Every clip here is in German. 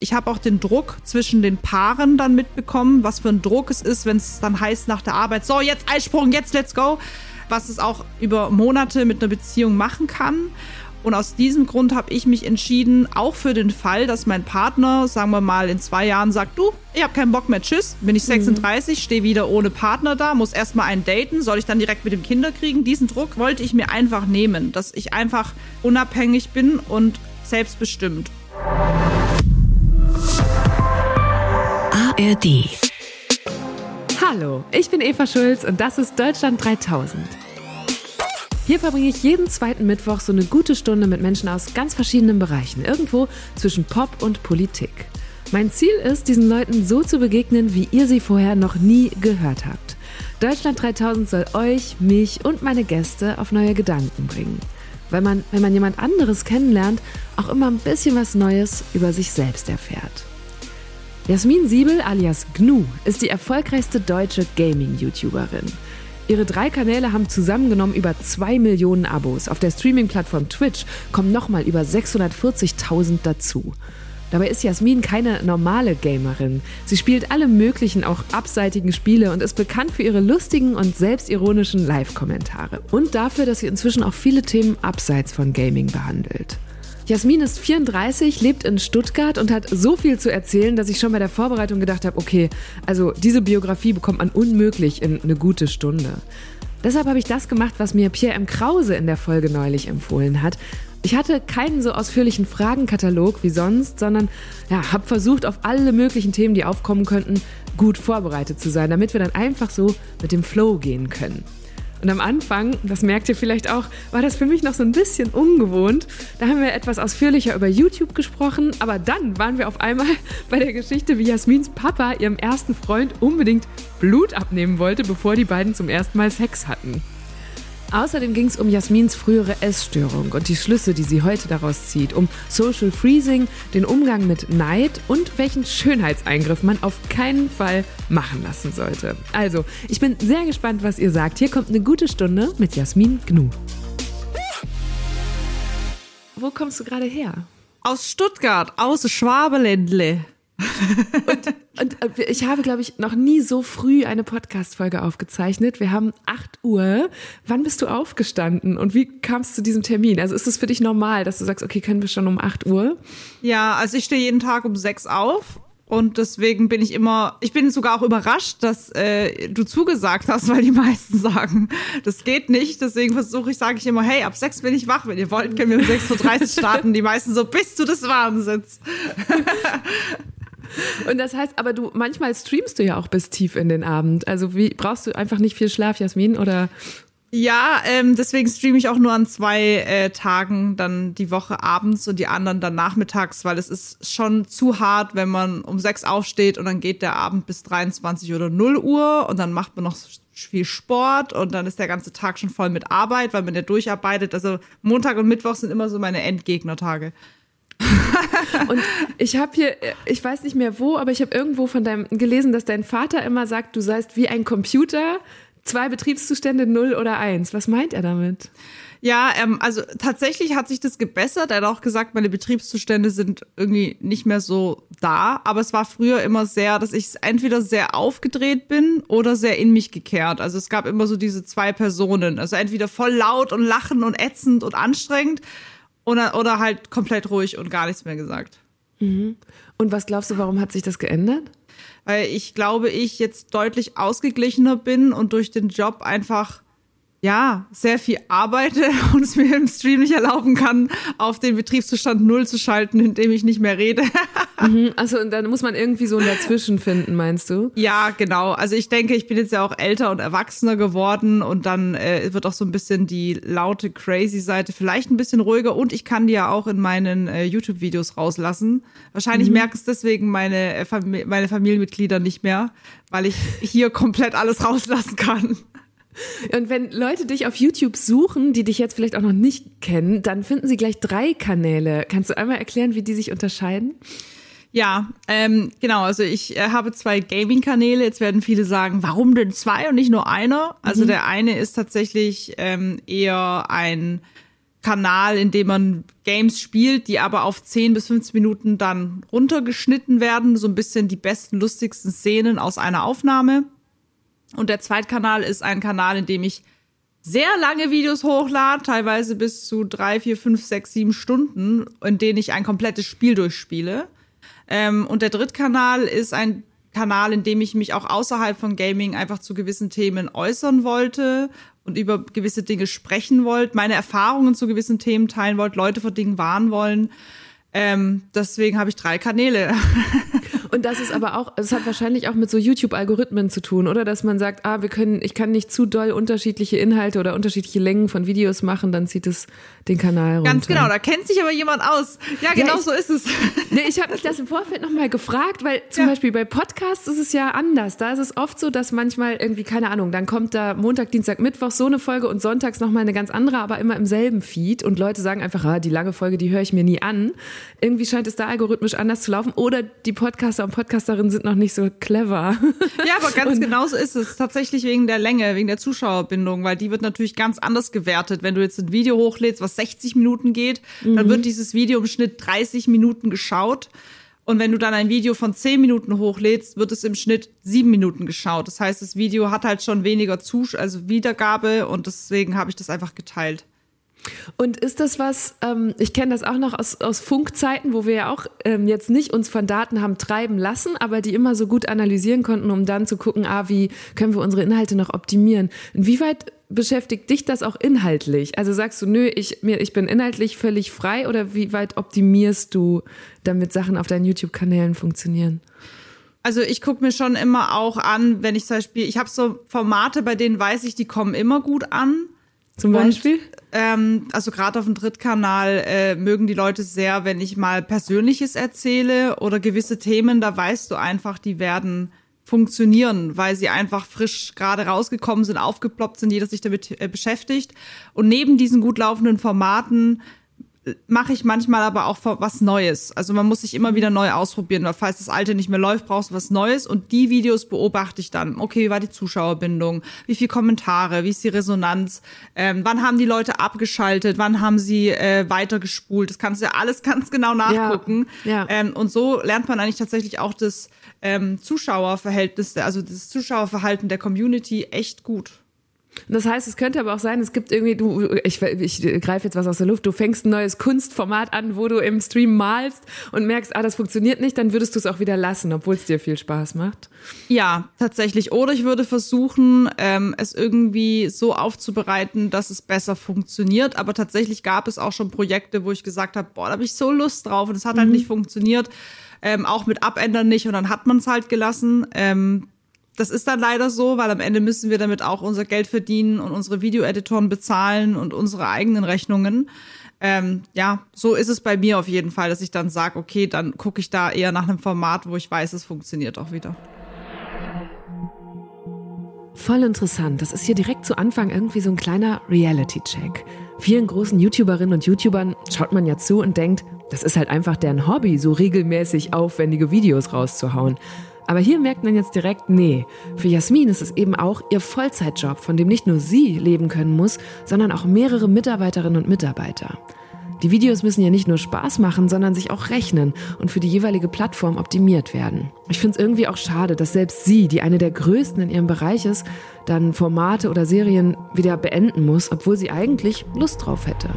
Ich habe auch den Druck zwischen den Paaren dann mitbekommen, was für ein Druck es ist, wenn es dann heißt nach der Arbeit, so jetzt Eisprung, jetzt let's go, was es auch über Monate mit einer Beziehung machen kann. Und aus diesem Grund habe ich mich entschieden, auch für den Fall, dass mein Partner, sagen wir mal, in zwei Jahren sagt, du, ich habe keinen Bock mehr, tschüss, bin ich 36, mhm. stehe wieder ohne Partner da, muss erstmal einen daten, soll ich dann direkt mit dem Kinder kriegen? Diesen Druck wollte ich mir einfach nehmen, dass ich einfach unabhängig bin und selbstbestimmt. ARD Hallo, ich bin Eva Schulz und das ist Deutschland 3000. Hier verbringe ich jeden zweiten Mittwoch so eine gute Stunde mit Menschen aus ganz verschiedenen Bereichen, irgendwo zwischen Pop und Politik. Mein Ziel ist, diesen Leuten so zu begegnen, wie ihr sie vorher noch nie gehört habt. Deutschland 3000 soll euch, mich und meine Gäste auf neue Gedanken bringen. Weil man, wenn man jemand anderes kennenlernt, auch immer ein bisschen was Neues über sich selbst erfährt. Jasmin Siebel alias Gnu ist die erfolgreichste deutsche Gaming-YouTuberin. Ihre drei Kanäle haben zusammengenommen über zwei Millionen Abos. Auf der Streaming-Plattform Twitch kommen nochmal über 640.000 dazu. Dabei ist Jasmin keine normale Gamerin. Sie spielt alle möglichen, auch abseitigen Spiele und ist bekannt für ihre lustigen und selbstironischen Live-Kommentare. Und dafür, dass sie inzwischen auch viele Themen abseits von Gaming behandelt. Jasmin ist 34, lebt in Stuttgart und hat so viel zu erzählen, dass ich schon bei der Vorbereitung gedacht habe, okay, also diese Biografie bekommt man unmöglich in eine gute Stunde. Deshalb habe ich das gemacht, was mir Pierre M. Krause in der Folge neulich empfohlen hat. Ich hatte keinen so ausführlichen Fragenkatalog wie sonst, sondern ja, habe versucht, auf alle möglichen Themen, die aufkommen könnten, gut vorbereitet zu sein, damit wir dann einfach so mit dem Flow gehen können. Und am Anfang, das merkt ihr vielleicht auch, war das für mich noch so ein bisschen ungewohnt. Da haben wir etwas ausführlicher über YouTube gesprochen, aber dann waren wir auf einmal bei der Geschichte, wie Jasmins Papa ihrem ersten Freund unbedingt Blut abnehmen wollte, bevor die beiden zum ersten Mal Sex hatten. Außerdem ging es um Jasmins frühere Essstörung und die Schlüsse, die sie heute daraus zieht, um Social Freezing, den Umgang mit Neid und welchen Schönheitseingriff man auf keinen Fall machen lassen sollte. Also, ich bin sehr gespannt, was ihr sagt. Hier kommt eine gute Stunde mit Jasmin Gnu. Wo kommst du gerade her? Aus Stuttgart, aus Schwabeländle. Und, und, äh, ich habe, glaube ich, noch nie so früh eine Podcast-Folge aufgezeichnet. Wir haben 8 Uhr. Wann bist du aufgestanden und wie kam es zu diesem Termin? Also ist es für dich normal, dass du sagst, okay, können wir schon um 8 Uhr? Ja, also ich stehe jeden Tag um 6 auf und deswegen bin ich immer, ich bin sogar auch überrascht, dass äh, du zugesagt hast, weil die meisten sagen, das geht nicht. Deswegen versuche ich, sage ich immer, hey, ab sechs bin ich wach. Wenn ihr wollt, können wir um 6.30 Uhr starten. Die meisten so, bist du des Wahnsinns? Und das heißt, aber du, manchmal streamst du ja auch bis tief in den Abend. Also wie, brauchst du einfach nicht viel Schlaf, Jasmin, oder? Ja, ähm, deswegen streame ich auch nur an zwei äh, Tagen dann die Woche abends und die anderen dann nachmittags, weil es ist schon zu hart, wenn man um sechs aufsteht und dann geht der Abend bis 23 oder 0 Uhr und dann macht man noch viel Sport und dann ist der ganze Tag schon voll mit Arbeit, weil man ja durcharbeitet. Also Montag und Mittwoch sind immer so meine Endgegnertage. Und ich habe hier, ich weiß nicht mehr wo, aber ich habe irgendwo von deinem gelesen, dass dein Vater immer sagt, du seist wie ein Computer, zwei Betriebszustände, null oder eins. Was meint er damit? Ja, ähm, also tatsächlich hat sich das gebessert. Er hat auch gesagt, meine Betriebszustände sind irgendwie nicht mehr so da. Aber es war früher immer sehr, dass ich entweder sehr aufgedreht bin oder sehr in mich gekehrt. Also es gab immer so diese zwei Personen. Also entweder voll laut und lachen und ätzend und anstrengend oder, oder halt komplett ruhig und gar nichts mehr gesagt. Mhm. Und was glaubst du, warum hat sich das geändert? Weil ich glaube, ich jetzt deutlich ausgeglichener bin und durch den Job einfach ja, sehr viel arbeite und es mir im Stream nicht erlauben kann, auf den Betriebszustand null zu schalten, indem ich nicht mehr rede. mhm, also dann muss man irgendwie so ein Dazwischen finden, meinst du? Ja, genau. Also ich denke, ich bin jetzt ja auch älter und erwachsener geworden und dann äh, wird auch so ein bisschen die laute, crazy Seite vielleicht ein bisschen ruhiger und ich kann die ja auch in meinen äh, YouTube-Videos rauslassen. Wahrscheinlich mhm. merken es deswegen meine, äh, Fam meine Familienmitglieder nicht mehr, weil ich hier komplett alles rauslassen kann. Und wenn Leute dich auf YouTube suchen, die dich jetzt vielleicht auch noch nicht kennen, dann finden sie gleich drei Kanäle. Kannst du einmal erklären, wie die sich unterscheiden? Ja, ähm, genau. Also ich äh, habe zwei Gaming-Kanäle. Jetzt werden viele sagen, warum denn zwei und nicht nur einer? Also mhm. der eine ist tatsächlich ähm, eher ein Kanal, in dem man Games spielt, die aber auf 10 bis 15 Minuten dann runtergeschnitten werden. So ein bisschen die besten, lustigsten Szenen aus einer Aufnahme. Und der Zweitkanal ist ein Kanal, in dem ich sehr lange Videos hochlade, teilweise bis zu drei, vier, fünf, sechs, sieben Stunden, in denen ich ein komplettes Spiel durchspiele. Ähm, und der Drittkanal ist ein Kanal, in dem ich mich auch außerhalb von Gaming einfach zu gewissen Themen äußern wollte und über gewisse Dinge sprechen wollte, meine Erfahrungen zu gewissen Themen teilen wollte, Leute vor Dingen warnen wollen. Ähm, deswegen habe ich drei Kanäle. Und das ist aber auch, es hat wahrscheinlich auch mit so YouTube-Algorithmen zu tun, oder? Dass man sagt, ah, wir können, ich kann nicht zu doll unterschiedliche Inhalte oder unterschiedliche Längen von Videos machen, dann zieht es den Kanal runter. Ganz genau, da kennt sich aber jemand aus. Ja, genau ja, ich, so ist es. Nee, ich habe mich das im Vorfeld nochmal gefragt, weil zum ja. Beispiel bei Podcasts ist es ja anders. Da ist es oft so, dass manchmal irgendwie, keine Ahnung, dann kommt da Montag, Dienstag, Mittwoch so eine Folge und sonntags nochmal eine ganz andere, aber immer im selben Feed und Leute sagen einfach, ah, die lange Folge, die höre ich mir nie an. Irgendwie scheint es da algorithmisch anders zu laufen oder die Podcaster und Podcasterinnen sind noch nicht so clever. Ja, aber ganz und, genau so ist es. Tatsächlich wegen der Länge, wegen der Zuschauerbindung, weil die wird natürlich ganz anders gewertet. Wenn du jetzt ein Video hochlädst, was 60 Minuten geht, mhm. dann wird dieses Video im Schnitt 30 Minuten geschaut. Und wenn du dann ein Video von 10 Minuten hochlädst, wird es im Schnitt 7 Minuten geschaut. Das heißt, das Video hat halt schon weniger Zusch also Wiedergabe und deswegen habe ich das einfach geteilt. Und ist das was, ähm, ich kenne das auch noch aus, aus Funkzeiten, wo wir ja auch ähm, jetzt nicht uns von Daten haben treiben lassen, aber die immer so gut analysieren konnten, um dann zu gucken, ah, wie können wir unsere Inhalte noch optimieren. Inwieweit beschäftigt dich das auch inhaltlich? Also sagst du, nö, ich, mir, ich bin inhaltlich völlig frei oder wie weit optimierst du, damit Sachen auf deinen YouTube-Kanälen funktionieren? Also ich gucke mir schon immer auch an, wenn ich zum Beispiel, ich habe so Formate, bei denen weiß ich, die kommen immer gut an. Zum Beispiel? Und, ähm, also gerade auf dem Drittkanal äh, mögen die Leute sehr, wenn ich mal Persönliches erzähle oder gewisse Themen, da weißt du einfach, die werden funktionieren, weil sie einfach frisch gerade rausgekommen sind, aufgeploppt sind, jeder sich damit äh, beschäftigt. Und neben diesen gut laufenden Formaten mache ich manchmal aber auch was Neues. Also man muss sich immer wieder neu ausprobieren, weil falls das alte nicht mehr läuft, brauchst du was Neues und die Videos beobachte ich dann. Okay, wie war die Zuschauerbindung? Wie viele Kommentare? Wie ist die Resonanz? Ähm, wann haben die Leute abgeschaltet? Wann haben sie äh, weitergespult? Das kannst du ja alles ganz genau nachgucken. Ja, ja. Ähm, und so lernt man eigentlich tatsächlich auch das ähm, Zuschauerverhältnis, also das Zuschauerverhalten der Community echt gut. Das heißt, es könnte aber auch sein, es gibt irgendwie, du, ich, ich greife jetzt was aus der Luft, du fängst ein neues Kunstformat an, wo du im Stream malst und merkst, ah, das funktioniert nicht, dann würdest du es auch wieder lassen, obwohl es dir viel Spaß macht. Ja, tatsächlich. Oder ich würde versuchen, ähm, es irgendwie so aufzubereiten, dass es besser funktioniert. Aber tatsächlich gab es auch schon Projekte, wo ich gesagt habe, boah, da habe ich so Lust drauf und es hat halt mhm. halt nicht funktioniert. Ähm, auch mit Abändern nicht und dann hat man es halt gelassen. Ähm, das ist dann leider so, weil am Ende müssen wir damit auch unser Geld verdienen und unsere Videoeditoren bezahlen und unsere eigenen Rechnungen. Ähm, ja, so ist es bei mir auf jeden Fall, dass ich dann sage, okay, dann gucke ich da eher nach einem Format, wo ich weiß, es funktioniert auch wieder. Voll interessant. Das ist hier direkt zu Anfang irgendwie so ein kleiner Reality-Check. Vielen großen YouTuberinnen und YouTubern schaut man ja zu und denkt, das ist halt einfach deren Hobby, so regelmäßig aufwendige Videos rauszuhauen. Aber hier merkt man jetzt direkt, nee, für Jasmin ist es eben auch ihr Vollzeitjob, von dem nicht nur sie leben können muss, sondern auch mehrere Mitarbeiterinnen und Mitarbeiter. Die Videos müssen ja nicht nur Spaß machen, sondern sich auch rechnen und für die jeweilige Plattform optimiert werden. Ich finde es irgendwie auch schade, dass selbst sie, die eine der größten in ihrem Bereich ist, dann Formate oder Serien wieder beenden muss, obwohl sie eigentlich Lust drauf hätte.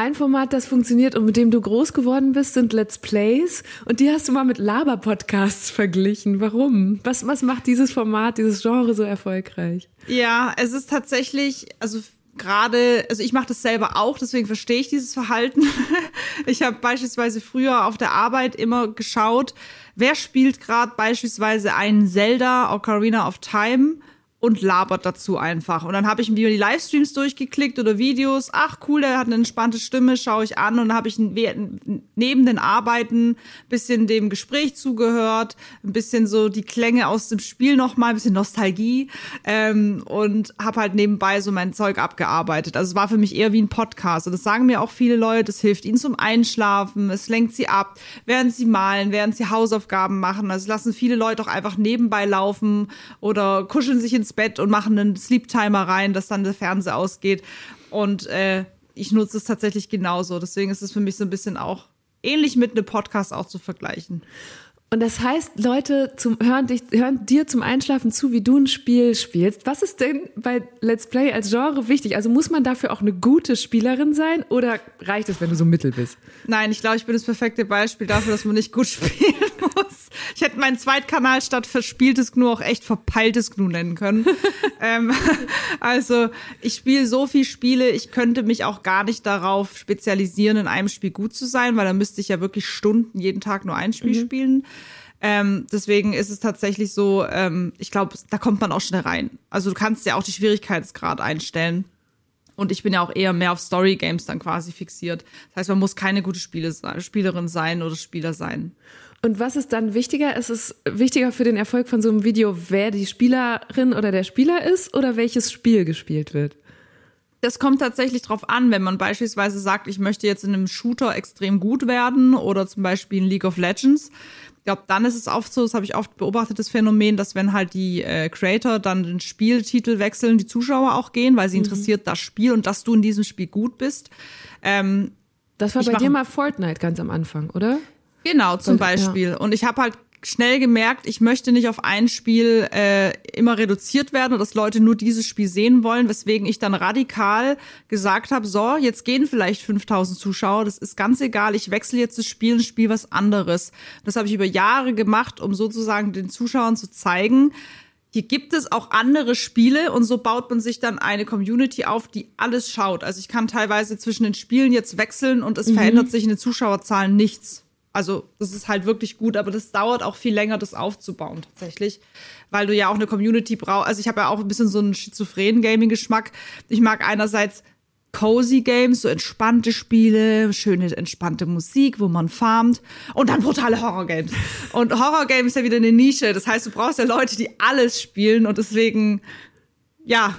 Ein Format, das funktioniert und mit dem du groß geworden bist, sind Let's Plays. Und die hast du mal mit Laber-Podcasts verglichen. Warum? Was, was macht dieses Format, dieses Genre so erfolgreich? Ja, es ist tatsächlich, also gerade, also ich mache das selber auch, deswegen verstehe ich dieses Verhalten. ich habe beispielsweise früher auf der Arbeit immer geschaut, wer spielt gerade beispielsweise einen Zelda Ocarina of Time und labert dazu einfach. Und dann habe ich mir die Livestreams durchgeklickt oder Videos. Ach cool, der hat eine entspannte Stimme, schaue ich an. Und dann habe ich neben den Arbeiten bisschen dem Gespräch zugehört, ein bisschen so die Klänge aus dem Spiel nochmal, ein bisschen Nostalgie ähm, und habe halt nebenbei so mein Zeug abgearbeitet. Also es war für mich eher wie ein Podcast. Und das sagen mir auch viele Leute, es hilft ihnen zum Einschlafen, es lenkt sie ab, während sie malen, während sie Hausaufgaben machen. Also lassen viele Leute auch einfach nebenbei laufen oder kuscheln sich ins ins Bett und machen einen Sleep Timer rein, dass dann der Fernseher ausgeht. Und äh, ich nutze es tatsächlich genauso. Deswegen ist es für mich so ein bisschen auch ähnlich mit einem Podcast auch zu vergleichen. Und das heißt, Leute zum, hören, dich, hören dir zum Einschlafen zu, wie du ein Spiel spielst. Was ist denn bei Let's Play als Genre wichtig? Also muss man dafür auch eine gute Spielerin sein oder reicht es, wenn du so mittel bist? Nein, ich glaube, ich bin das perfekte Beispiel dafür, dass man nicht gut spielen muss. Ich hätte meinen Zweitkanal statt verspieltes Gnu auch echt verpeiltes Gnu nennen können. ähm, also ich spiele so viel Spiele, ich könnte mich auch gar nicht darauf spezialisieren, in einem Spiel gut zu sein, weil dann müsste ich ja wirklich Stunden jeden Tag nur ein Spiel mhm. spielen. Ähm, deswegen ist es tatsächlich so, ähm, ich glaube, da kommt man auch schnell rein. Also du kannst ja auch die Schwierigkeitsgrad einstellen. Und ich bin ja auch eher mehr auf Story Games dann quasi fixiert. Das heißt, man muss keine gute Spiele, Spielerin sein oder Spieler sein. Und was ist dann wichtiger? Ist es wichtiger für den Erfolg von so einem Video, wer die Spielerin oder der Spieler ist oder welches Spiel gespielt wird? Das kommt tatsächlich drauf an, wenn man beispielsweise sagt, ich möchte jetzt in einem Shooter extrem gut werden oder zum Beispiel in League of Legends, ich glaube, dann ist es oft so, das habe ich oft beobachtet, das Phänomen, dass wenn halt die äh, Creator dann den Spieltitel wechseln, die Zuschauer auch gehen, weil sie mhm. interessiert das Spiel und dass du in diesem Spiel gut bist. Ähm, das war bei dir mal Fortnite ganz am Anfang, oder? Genau, zum Beispiel. Ja. Und ich habe halt schnell gemerkt, ich möchte nicht auf ein Spiel äh, immer reduziert werden und dass Leute nur dieses Spiel sehen wollen, weswegen ich dann radikal gesagt habe, so, jetzt gehen vielleicht 5000 Zuschauer, das ist ganz egal, ich wechsle jetzt das Spiel und spiele was anderes. Das habe ich über Jahre gemacht, um sozusagen den Zuschauern zu zeigen, hier gibt es auch andere Spiele und so baut man sich dann eine Community auf, die alles schaut. Also ich kann teilweise zwischen den Spielen jetzt wechseln und es mhm. verändert sich in den Zuschauerzahlen nichts. Also das ist halt wirklich gut, aber das dauert auch viel länger, das aufzubauen tatsächlich, weil du ja auch eine Community brauchst. Also ich habe ja auch ein bisschen so einen schizophrenen Gaming-Geschmack. Ich mag einerseits cozy Games, so entspannte Spiele, schöne entspannte Musik, wo man farmt und dann brutale Horror Games. Und Horror Games ist ja wieder eine Nische. Das heißt, du brauchst ja Leute, die alles spielen und deswegen ja.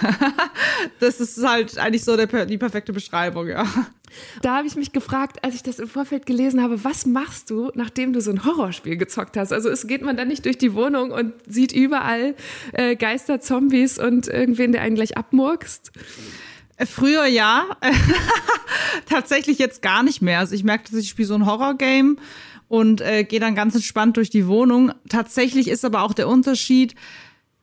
das ist halt eigentlich so der, die perfekte Beschreibung, ja. Da habe ich mich gefragt, als ich das im Vorfeld gelesen habe, was machst du, nachdem du so ein Horrorspiel gezockt hast? Also es geht man dann nicht durch die Wohnung und sieht überall äh, Geister, Zombies und irgendwen, der einen gleich abmurkst? Äh, früher ja, tatsächlich jetzt gar nicht mehr. Also ich merke, dass ich spiele so ein Horrorgame und äh, gehe dann ganz entspannt durch die Wohnung. Tatsächlich ist aber auch der Unterschied,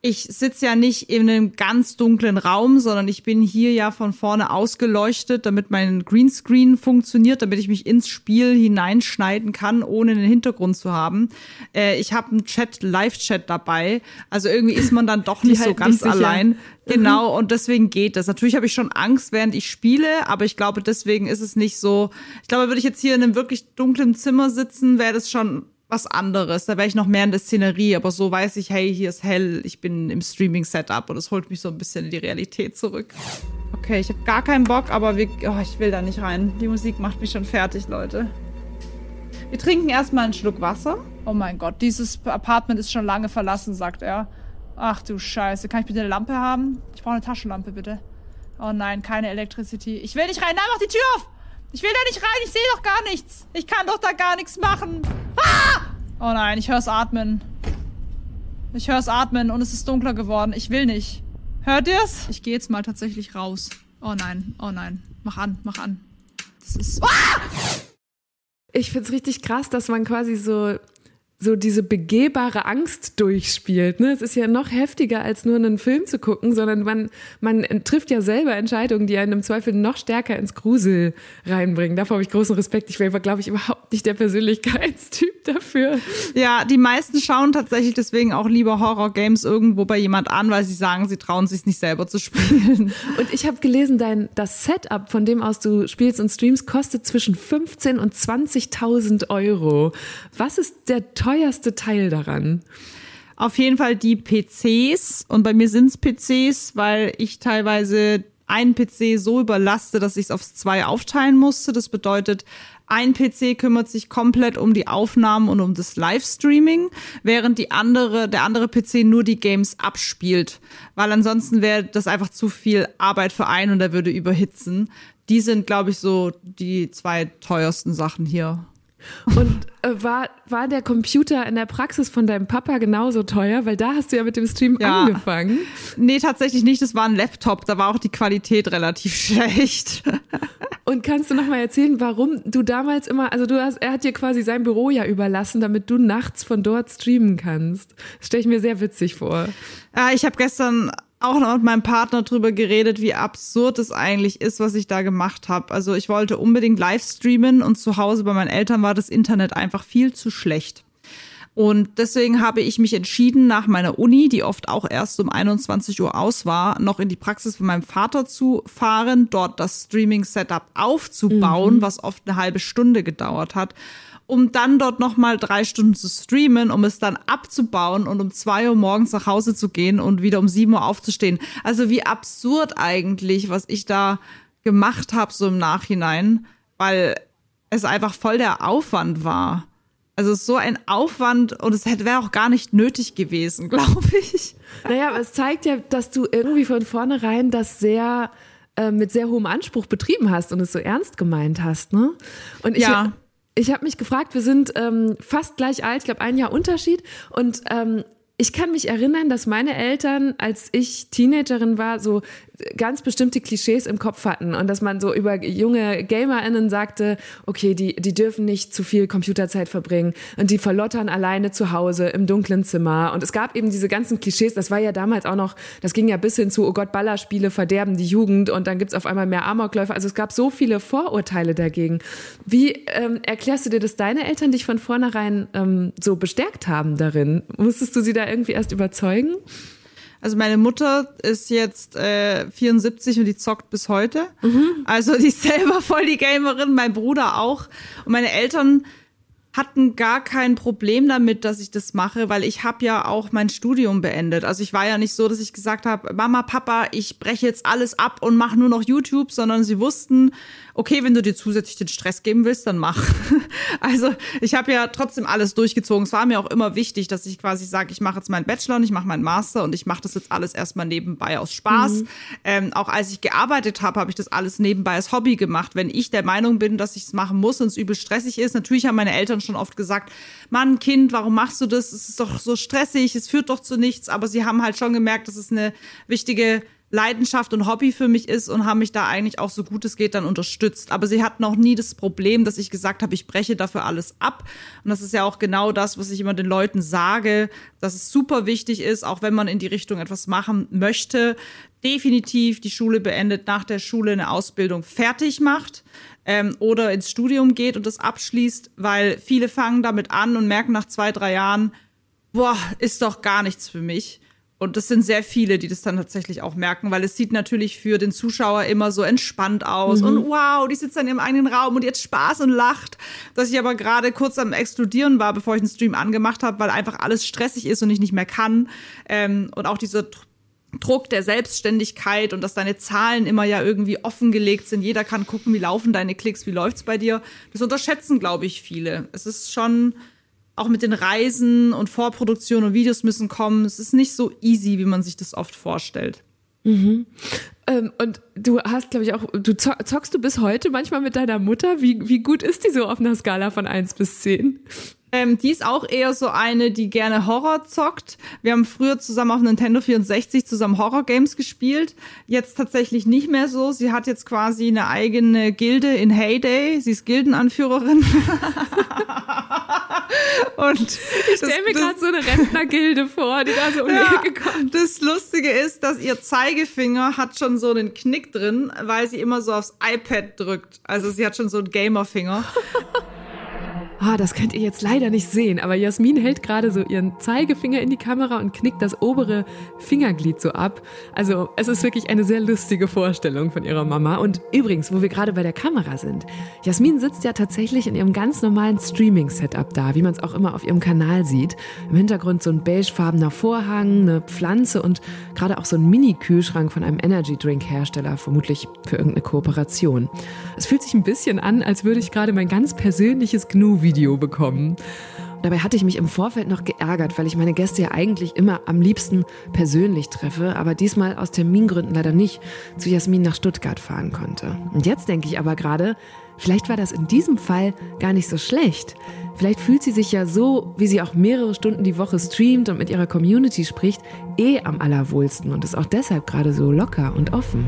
ich sitze ja nicht in einem ganz dunklen Raum, sondern ich bin hier ja von vorne ausgeleuchtet, damit mein Greenscreen funktioniert, damit ich mich ins Spiel hineinschneiden kann, ohne einen Hintergrund zu haben. Äh, ich habe einen Chat, Live-Chat dabei. Also irgendwie ist man dann doch nicht so ganz nicht allein. Mhm. Genau, und deswegen geht das. Natürlich habe ich schon Angst, während ich spiele, aber ich glaube, deswegen ist es nicht so. Ich glaube, würde ich jetzt hier in einem wirklich dunklen Zimmer sitzen, wäre das schon was anderes. Da wäre ich noch mehr in der Szenerie, aber so weiß ich, hey, hier ist hell, ich bin im Streaming-Setup und es holt mich so ein bisschen in die Realität zurück. Okay, ich habe gar keinen Bock, aber wir, oh, ich will da nicht rein. Die Musik macht mich schon fertig, Leute. Wir trinken erstmal einen Schluck Wasser. Oh mein Gott, dieses Apartment ist schon lange verlassen, sagt er. Ach du Scheiße, kann ich bitte eine Lampe haben? Ich brauche eine Taschenlampe, bitte. Oh nein, keine Electricity. Ich will nicht rein. Nein, mach die Tür auf! Ich will da nicht rein, ich sehe doch gar nichts. Ich kann doch da gar nichts machen. Ah! Oh nein, ich höre es atmen. Ich höre es atmen und es ist dunkler geworden. Ich will nicht. Hört ihr's? Ich gehe jetzt mal tatsächlich raus. Oh nein, oh nein. Mach an, mach an. Das ist... Ah! Ich find's richtig krass, dass man quasi so so diese begehbare Angst durchspielt. Ne? Es ist ja noch heftiger, als nur einen Film zu gucken, sondern man, man trifft ja selber Entscheidungen, die einen im Zweifel noch stärker ins Grusel reinbringen. Davor habe ich großen Respekt. Ich wäre, glaube ich, überhaupt nicht der Persönlichkeitstyp dafür. Ja, die meisten schauen tatsächlich deswegen auch lieber Horror-Games irgendwo bei jemand an, weil sie sagen, sie trauen sich nicht selber zu spielen. Und ich habe gelesen, dein, das Setup, von dem aus du spielst und streamst, kostet zwischen 15 und 20.000 Euro. Was ist der teuerste Teil daran? Auf jeden Fall die PCs. Und bei mir sind es PCs, weil ich teilweise einen PC so überlaste, dass ich es aufs zwei aufteilen musste. Das bedeutet, ein PC kümmert sich komplett um die Aufnahmen und um das Livestreaming, während die andere, der andere PC nur die Games abspielt. Weil ansonsten wäre das einfach zu viel Arbeit für einen und er würde überhitzen. Die sind, glaube ich, so die zwei teuersten Sachen hier. Und äh, war, war der Computer in der Praxis von deinem Papa genauso teuer? Weil da hast du ja mit dem Stream ja. angefangen. Nee, tatsächlich nicht. Das war ein Laptop. Da war auch die Qualität relativ schlecht. Und kannst du noch mal erzählen, warum du damals immer, also du hast, er hat dir quasi sein Büro ja überlassen, damit du nachts von dort streamen kannst. Das stelle ich mir sehr witzig vor. Ja, ich habe gestern auch noch mit meinem Partner drüber geredet, wie absurd es eigentlich ist, was ich da gemacht habe. Also ich wollte unbedingt live streamen und zu Hause bei meinen Eltern war das Internet einfach viel zu schlecht. Und deswegen habe ich mich entschieden, nach meiner Uni, die oft auch erst um 21 Uhr aus war, noch in die Praxis von meinem Vater zu fahren, dort das Streaming-Setup aufzubauen, mhm. was oft eine halbe Stunde gedauert hat um dann dort nochmal drei Stunden zu streamen, um es dann abzubauen und um zwei Uhr morgens nach Hause zu gehen und wieder um sieben Uhr aufzustehen. Also wie absurd eigentlich, was ich da gemacht habe, so im Nachhinein, weil es einfach voll der Aufwand war. Also so ein Aufwand und es wäre auch gar nicht nötig gewesen, glaube ich. Naja, aber es zeigt ja, dass du irgendwie von vornherein das sehr äh, mit sehr hohem Anspruch betrieben hast und es so ernst gemeint hast, ne? Und ich, ja ich habe mich gefragt, wir sind ähm, fast gleich alt, ich glaube ein Jahr Unterschied. Und ähm, ich kann mich erinnern, dass meine Eltern, als ich Teenagerin war, so ganz bestimmte Klischees im Kopf hatten und dass man so über junge GamerInnen sagte, okay, die, die dürfen nicht zu viel Computerzeit verbringen und die verlottern alleine zu Hause im dunklen Zimmer. Und es gab eben diese ganzen Klischees, das war ja damals auch noch, das ging ja bis hin zu, oh Gott, Ballerspiele verderben die Jugend und dann gibt's auf einmal mehr Amokläufe. Also es gab so viele Vorurteile dagegen. Wie ähm, erklärst du dir, dass deine Eltern dich von vornherein ähm, so bestärkt haben darin? Musstest du sie da irgendwie erst überzeugen? Also meine Mutter ist jetzt äh, 74 und die zockt bis heute. Mhm. Also die ist selber voll die Gamerin, mein Bruder auch. Und meine Eltern hatten gar kein Problem damit, dass ich das mache, weil ich habe ja auch mein Studium beendet. Also ich war ja nicht so, dass ich gesagt habe, Mama, Papa, ich breche jetzt alles ab und mache nur noch YouTube, sondern sie wussten, okay, wenn du dir zusätzlich den Stress geben willst, dann mach. Also ich habe ja trotzdem alles durchgezogen. Es war mir auch immer wichtig, dass ich quasi sage, ich mache jetzt meinen Bachelor und ich mache meinen Master und ich mache das jetzt alles erstmal nebenbei aus Spaß. Mhm. Ähm, auch als ich gearbeitet habe, habe ich das alles nebenbei als Hobby gemacht. Wenn ich der Meinung bin, dass ich es machen muss und es übel stressig ist, natürlich haben meine Eltern schon oft gesagt, Mann, Kind, warum machst du das? Es ist doch so stressig, es führt doch zu nichts. Aber sie haben halt schon gemerkt, dass es eine wichtige Leidenschaft und Hobby für mich ist und haben mich da eigentlich auch so gut es geht dann unterstützt. Aber sie hatten auch nie das Problem, dass ich gesagt habe, ich breche dafür alles ab. Und das ist ja auch genau das, was ich immer den Leuten sage, dass es super wichtig ist, auch wenn man in die Richtung etwas machen möchte, definitiv die Schule beendet, nach der Schule eine Ausbildung fertig macht. Ähm, oder ins Studium geht und das abschließt, weil viele fangen damit an und merken nach zwei, drei Jahren, boah, ist doch gar nichts für mich. Und das sind sehr viele, die das dann tatsächlich auch merken, weil es sieht natürlich für den Zuschauer immer so entspannt aus mhm. und wow, die sitzt dann im eigenen Raum und jetzt Spaß und lacht. Dass ich aber gerade kurz am Explodieren war, bevor ich den Stream angemacht habe, weil einfach alles stressig ist und ich nicht mehr kann. Ähm, und auch dieser Druck der Selbstständigkeit und dass deine Zahlen immer ja irgendwie offengelegt sind. Jeder kann gucken, wie laufen deine Klicks, wie läuft's bei dir. Das unterschätzen, glaube ich, viele. Es ist schon auch mit den Reisen und Vorproduktion und Videos müssen kommen. Es ist nicht so easy, wie man sich das oft vorstellt. Mhm. Ähm, und du hast, glaube ich, auch, du zockst du bis heute manchmal mit deiner Mutter. Wie, wie gut ist die so auf einer Skala von 1 bis 10? Ähm, die ist auch eher so eine, die gerne Horror zockt. Wir haben früher zusammen auf Nintendo 64 zusammen Horror-Games gespielt. Jetzt tatsächlich nicht mehr so. Sie hat jetzt quasi eine eigene Gilde in Heyday. Sie ist Gildenanführerin. Und ich stelle mir gerade so eine Rentnergilde vor, die da so um ja, die Ecke kommt. Das Lustige ist, dass ihr Zeigefinger hat schon so einen Knick drin, weil sie immer so aufs iPad drückt. Also sie hat schon so einen Gamerfinger. Ah, das könnt ihr jetzt leider nicht sehen, aber Jasmin hält gerade so ihren Zeigefinger in die Kamera und knickt das obere Fingerglied so ab. Also es ist wirklich eine sehr lustige Vorstellung von ihrer Mama. Und übrigens, wo wir gerade bei der Kamera sind, Jasmin sitzt ja tatsächlich in ihrem ganz normalen Streaming-Setup da, wie man es auch immer auf ihrem Kanal sieht. Im Hintergrund so ein beigefarbener Vorhang, eine Pflanze und gerade auch so ein Mini-Kühlschrank von einem Energy-Drink-Hersteller, vermutlich für irgendeine Kooperation. Es fühlt sich ein bisschen an, als würde ich gerade mein ganz persönliches Gnu Video bekommen. Dabei hatte ich mich im Vorfeld noch geärgert, weil ich meine Gäste ja eigentlich immer am liebsten persönlich treffe, aber diesmal aus Termingründen leider nicht zu Jasmin nach Stuttgart fahren konnte. Und jetzt denke ich aber gerade, vielleicht war das in diesem Fall gar nicht so schlecht. Vielleicht fühlt sie sich ja so, wie sie auch mehrere Stunden die Woche streamt und mit ihrer Community spricht, eh am allerwohlsten und ist auch deshalb gerade so locker und offen.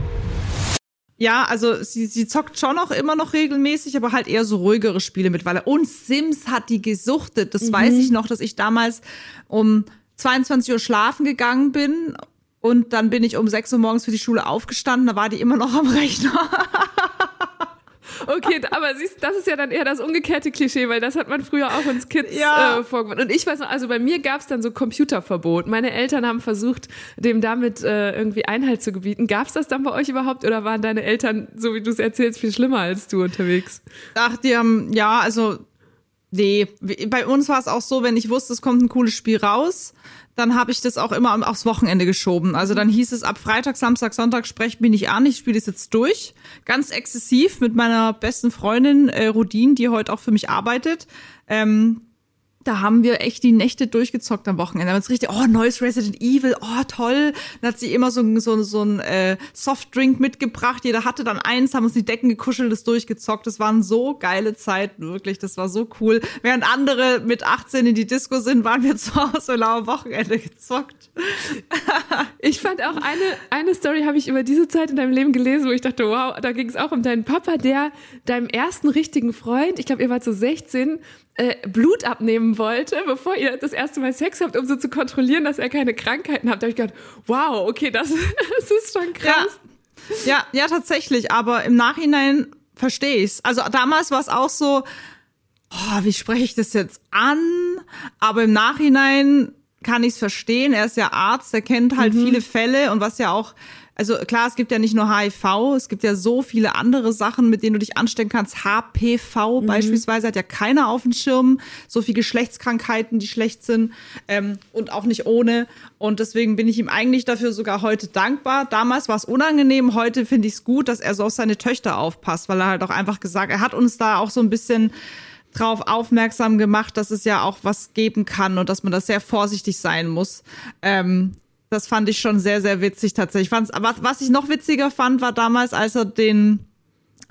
Ja, also sie, sie zockt schon auch immer noch regelmäßig, aber halt eher so ruhigere Spiele mittlerweile. Und Sims hat die gesuchtet. Das mhm. weiß ich noch, dass ich damals um 22 Uhr schlafen gegangen bin und dann bin ich um 6 Uhr morgens für die Schule aufgestanden. Da war die immer noch am Rechner. Okay, aber siehst, das ist ja dann eher das umgekehrte Klischee, weil das hat man früher auch uns Kids ja. äh, vorgemacht. Und ich weiß noch, also bei mir gab es dann so Computerverbot. Meine Eltern haben versucht, dem damit äh, irgendwie Einhalt zu gebieten. Gab es das dann bei euch überhaupt oder waren deine Eltern, so wie du es erzählst, viel schlimmer als du unterwegs? Ach, die haben, ja, also Nee, bei uns war es auch so, wenn ich wusste, es kommt ein cooles Spiel raus, dann habe ich das auch immer aufs Wochenende geschoben. Also dann hieß es ab Freitag, Samstag, Sonntag sprecht mich nicht an, ich spiele es jetzt durch. Ganz exzessiv mit meiner besten Freundin äh, Rudin, die heute auch für mich arbeitet. Ähm, da haben wir echt die Nächte durchgezockt am Wochenende. Da haben wir richtig, oh, neues Resident Evil, oh, toll. Dann hat sie immer so, so, so ein äh, Softdrink mitgebracht. Jeder hatte dann eins, haben uns die Decken gekuschelt, das durchgezockt. Das waren so geile Zeiten, wirklich. Das war so cool. Während andere mit 18 in die Disco sind, waren wir zu Hause und am Wochenende gezockt. ich fand auch eine, eine Story habe ich über diese Zeit in deinem Leben gelesen, wo ich dachte, wow, da ging es auch um deinen Papa, der deinem ersten richtigen Freund, ich glaube, ihr wart so 16, äh, Blut abnehmen wollte, bevor ihr das erste Mal Sex habt, um so zu kontrollieren, dass er keine Krankheiten hat. Da habe ich gedacht, wow, okay, das, das ist schon krass. Ja. ja, ja, tatsächlich. Aber im Nachhinein verstehe ich's. Also damals war es auch so, oh, wie spreche ich das jetzt an? Aber im Nachhinein kann ich's verstehen. Er ist ja Arzt, er kennt halt mhm. viele Fälle und was ja auch also klar, es gibt ja nicht nur HIV, es gibt ja so viele andere Sachen, mit denen du dich anstecken kannst. HPV mhm. beispielsweise hat ja keiner auf dem Schirm. So viele Geschlechtskrankheiten, die schlecht sind ähm, und auch nicht ohne. Und deswegen bin ich ihm eigentlich dafür sogar heute dankbar. Damals war es unangenehm, heute finde ich es gut, dass er so auf seine Töchter aufpasst, weil er halt auch einfach gesagt, er hat uns da auch so ein bisschen drauf aufmerksam gemacht, dass es ja auch was geben kann und dass man da sehr vorsichtig sein muss. Ähm, das fand ich schon sehr, sehr witzig tatsächlich. Fand's, was, was ich noch witziger fand, war damals, als er den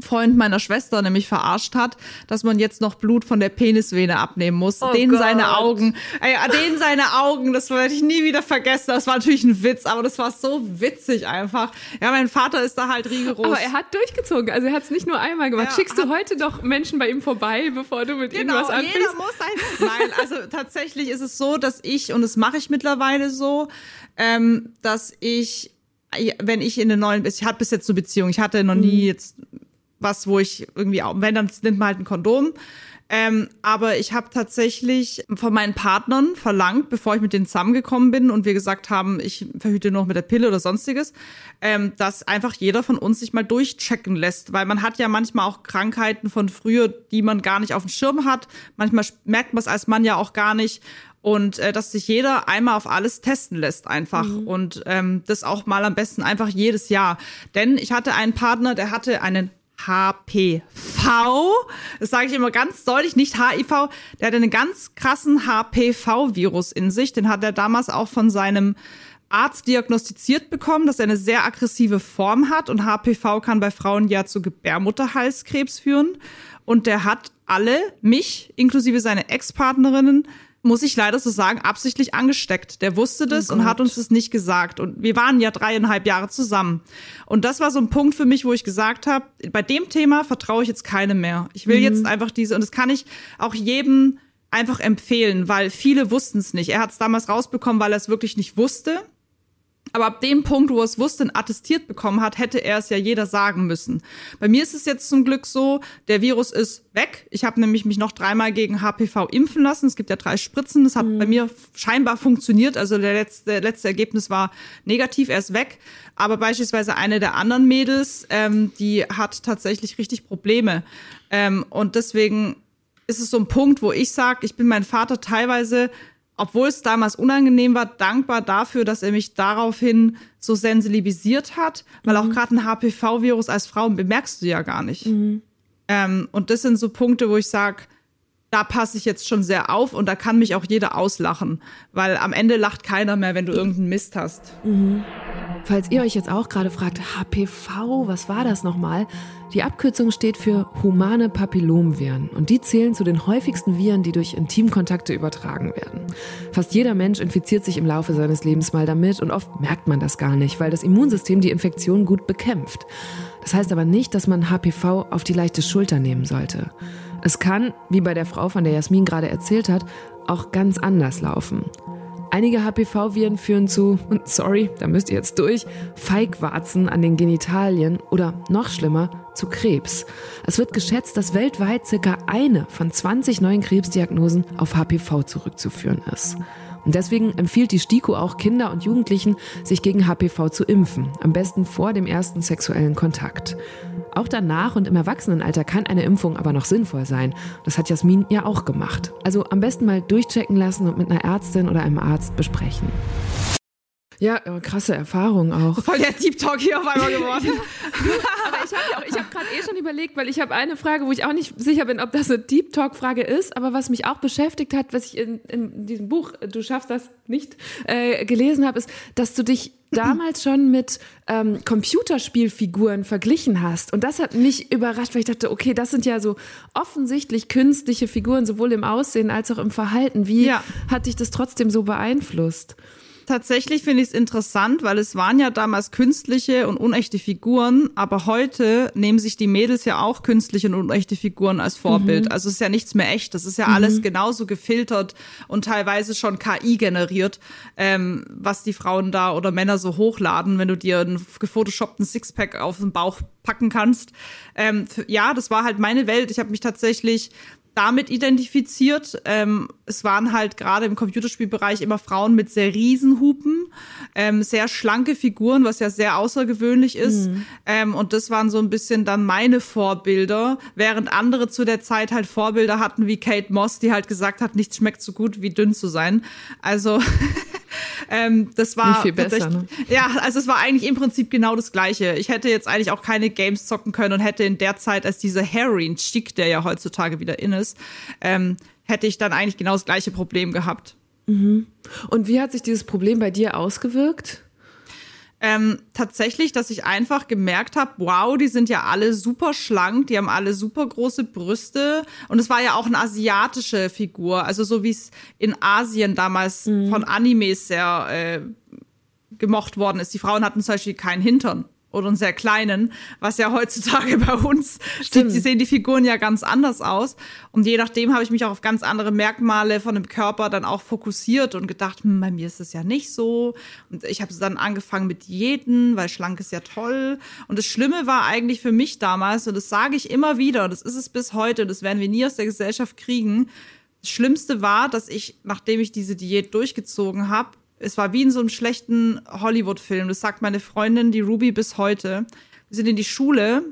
Freund meiner Schwester nämlich verarscht hat, dass man jetzt noch Blut von der Penisvene abnehmen muss. Oh den Gott. seine Augen, ey, den seine Augen, das werde ich nie wieder vergessen. Das war natürlich ein Witz, aber das war so witzig einfach. Ja, mein Vater ist da halt rigoros. Aber er hat durchgezogen, also er hat es nicht nur einmal gemacht. Ja, Schickst du heute noch Menschen bei ihm vorbei, bevor du mit genau, ihm was anfängst? Jeder muss ein Nein, also tatsächlich ist es so, dass ich, und das mache ich mittlerweile so, ähm, dass ich wenn ich in eine neuen, ich hatte bis jetzt eine Beziehung, ich hatte noch nie mhm. jetzt was, wo ich irgendwie, wenn, dann nimmt man halt ein Kondom. Ähm, aber ich habe tatsächlich von meinen Partnern verlangt, bevor ich mit denen zusammengekommen bin und wir gesagt haben, ich verhüte noch mit der Pille oder sonstiges, ähm, dass einfach jeder von uns sich mal durchchecken lässt, weil man hat ja manchmal auch Krankheiten von früher, die man gar nicht auf dem Schirm hat. Manchmal merkt man es als Mann ja auch gar nicht und äh, dass sich jeder einmal auf alles testen lässt einfach mhm. und ähm, das auch mal am besten einfach jedes Jahr. Denn ich hatte einen Partner, der hatte einen HPV. Das sage ich immer ganz deutlich, nicht HIV. Der hat einen ganz krassen HPV-Virus in sich. Den hat er damals auch von seinem Arzt diagnostiziert bekommen, dass er eine sehr aggressive Form hat. Und HPV kann bei Frauen ja zu Gebärmutterhalskrebs führen. Und der hat alle, mich, inklusive seine Ex-Partnerinnen, muss ich leider so sagen, absichtlich angesteckt. Der wusste das oh und hat uns das nicht gesagt. Und wir waren ja dreieinhalb Jahre zusammen. Und das war so ein Punkt für mich, wo ich gesagt habe, bei dem Thema vertraue ich jetzt keinem mehr. Ich will mhm. jetzt einfach diese, und das kann ich auch jedem einfach empfehlen, weil viele wussten es nicht. Er hat es damals rausbekommen, weil er es wirklich nicht wusste. Aber ab dem Punkt, wo er es wusste und attestiert bekommen hat, hätte er es ja jeder sagen müssen. Bei mir ist es jetzt zum Glück so, der Virus ist weg. Ich habe nämlich mich noch dreimal gegen HPV impfen lassen. Es gibt ja drei Spritzen. Das hat mhm. bei mir scheinbar funktioniert. Also der letzte, der letzte Ergebnis war negativ, er ist weg. Aber beispielsweise eine der anderen Mädels, ähm, die hat tatsächlich richtig Probleme. Ähm, und deswegen ist es so ein Punkt, wo ich sage, ich bin mein Vater teilweise obwohl es damals unangenehm war, dankbar dafür, dass er mich daraufhin so sensibilisiert hat, weil mhm. auch gerade ein HPV-Virus als Frau bemerkst du ja gar nicht. Mhm. Ähm, und das sind so Punkte, wo ich sage, da passe ich jetzt schon sehr auf und da kann mich auch jeder auslachen, weil am Ende lacht keiner mehr, wenn du irgendeinen Mist hast. Mhm. Falls ihr euch jetzt auch gerade fragt, HPV, was war das nochmal? Die Abkürzung steht für humane Papillomviren und die zählen zu den häufigsten Viren, die durch Intimkontakte übertragen werden. Fast jeder Mensch infiziert sich im Laufe seines Lebens mal damit und oft merkt man das gar nicht, weil das Immunsystem die Infektion gut bekämpft. Das heißt aber nicht, dass man HPV auf die leichte Schulter nehmen sollte. Es kann, wie bei der Frau, von der Jasmin gerade erzählt hat, auch ganz anders laufen. Einige HPV-Viren führen zu, sorry, da müsst ihr jetzt durch, Feigwarzen an den Genitalien oder noch schlimmer, zu Krebs. Es wird geschätzt, dass weltweit circa eine von 20 neuen Krebsdiagnosen auf HPV zurückzuführen ist. Und deswegen empfiehlt die STIKO auch Kinder und Jugendlichen, sich gegen HPV zu impfen, am besten vor dem ersten sexuellen Kontakt. Auch danach und im Erwachsenenalter kann eine Impfung aber noch sinnvoll sein. Das hat Jasmin ja auch gemacht. Also am besten mal durchchecken lassen und mit einer Ärztin oder einem Arzt besprechen. Ja, krasse Erfahrung auch. Voll der Deep Talk hier auf einmal geworden. Aber ich habe hab gerade eh schon überlegt, weil ich habe eine Frage, wo ich auch nicht sicher bin, ob das eine Deep Talk-Frage ist, aber was mich auch beschäftigt hat, was ich in, in diesem Buch, du schaffst das nicht, äh, gelesen habe, ist, dass du dich damals schon mit ähm, Computerspielfiguren verglichen hast. Und das hat mich überrascht, weil ich dachte, okay, das sind ja so offensichtlich künstliche Figuren, sowohl im Aussehen als auch im Verhalten. Wie ja. hat dich das trotzdem so beeinflusst? Tatsächlich finde ich es interessant, weil es waren ja damals künstliche und unechte Figuren, aber heute nehmen sich die Mädels ja auch künstliche und unechte Figuren als Vorbild. Mhm. Also es ist ja nichts mehr echt. Das ist ja mhm. alles genauso gefiltert und teilweise schon KI generiert, ähm, was die Frauen da oder Männer so hochladen, wenn du dir einen gefotoshoppten Sixpack auf den Bauch packen kannst. Ähm, ja, das war halt meine Welt. Ich habe mich tatsächlich damit identifiziert. Ähm, es waren halt gerade im Computerspielbereich immer Frauen mit sehr Riesenhupen, ähm, sehr schlanke Figuren, was ja sehr außergewöhnlich ist. Mhm. Ähm, und das waren so ein bisschen dann meine Vorbilder, während andere zu der Zeit halt Vorbilder hatten wie Kate Moss, die halt gesagt hat, nichts schmeckt so gut wie dünn zu sein. Also ähm, das war Nicht viel besser, ne? ja, also es war eigentlich im Prinzip genau das Gleiche. Ich hätte jetzt eigentlich auch keine Games zocken können und hätte in der Zeit, als dieser Heroin-Chick, der ja heutzutage wieder in ist, ähm, hätte ich dann eigentlich genau das gleiche Problem gehabt. Mhm. Und wie hat sich dieses Problem bei dir ausgewirkt? Ähm, tatsächlich, dass ich einfach gemerkt habe, wow, die sind ja alle super schlank, die haben alle super große Brüste und es war ja auch eine asiatische Figur, also so wie es in Asien damals mhm. von Animes sehr äh, gemocht worden ist. Die Frauen hatten zum Beispiel keinen Hintern oder einen sehr kleinen, was ja heutzutage bei uns stimmt. Die sehen die Figuren ja ganz anders aus. Und je nachdem habe ich mich auch auf ganz andere Merkmale von dem Körper dann auch fokussiert und gedacht, hm, bei mir ist es ja nicht so. Und ich habe dann angefangen mit Diäten, weil schlank ist ja toll. Und das Schlimme war eigentlich für mich damals, und das sage ich immer wieder, das ist es bis heute, das werden wir nie aus der Gesellschaft kriegen. Das Schlimmste war, dass ich, nachdem ich diese Diät durchgezogen habe, es war wie in so einem schlechten Hollywood-Film. Das sagt meine Freundin, die Ruby, bis heute. Wir sind in die Schule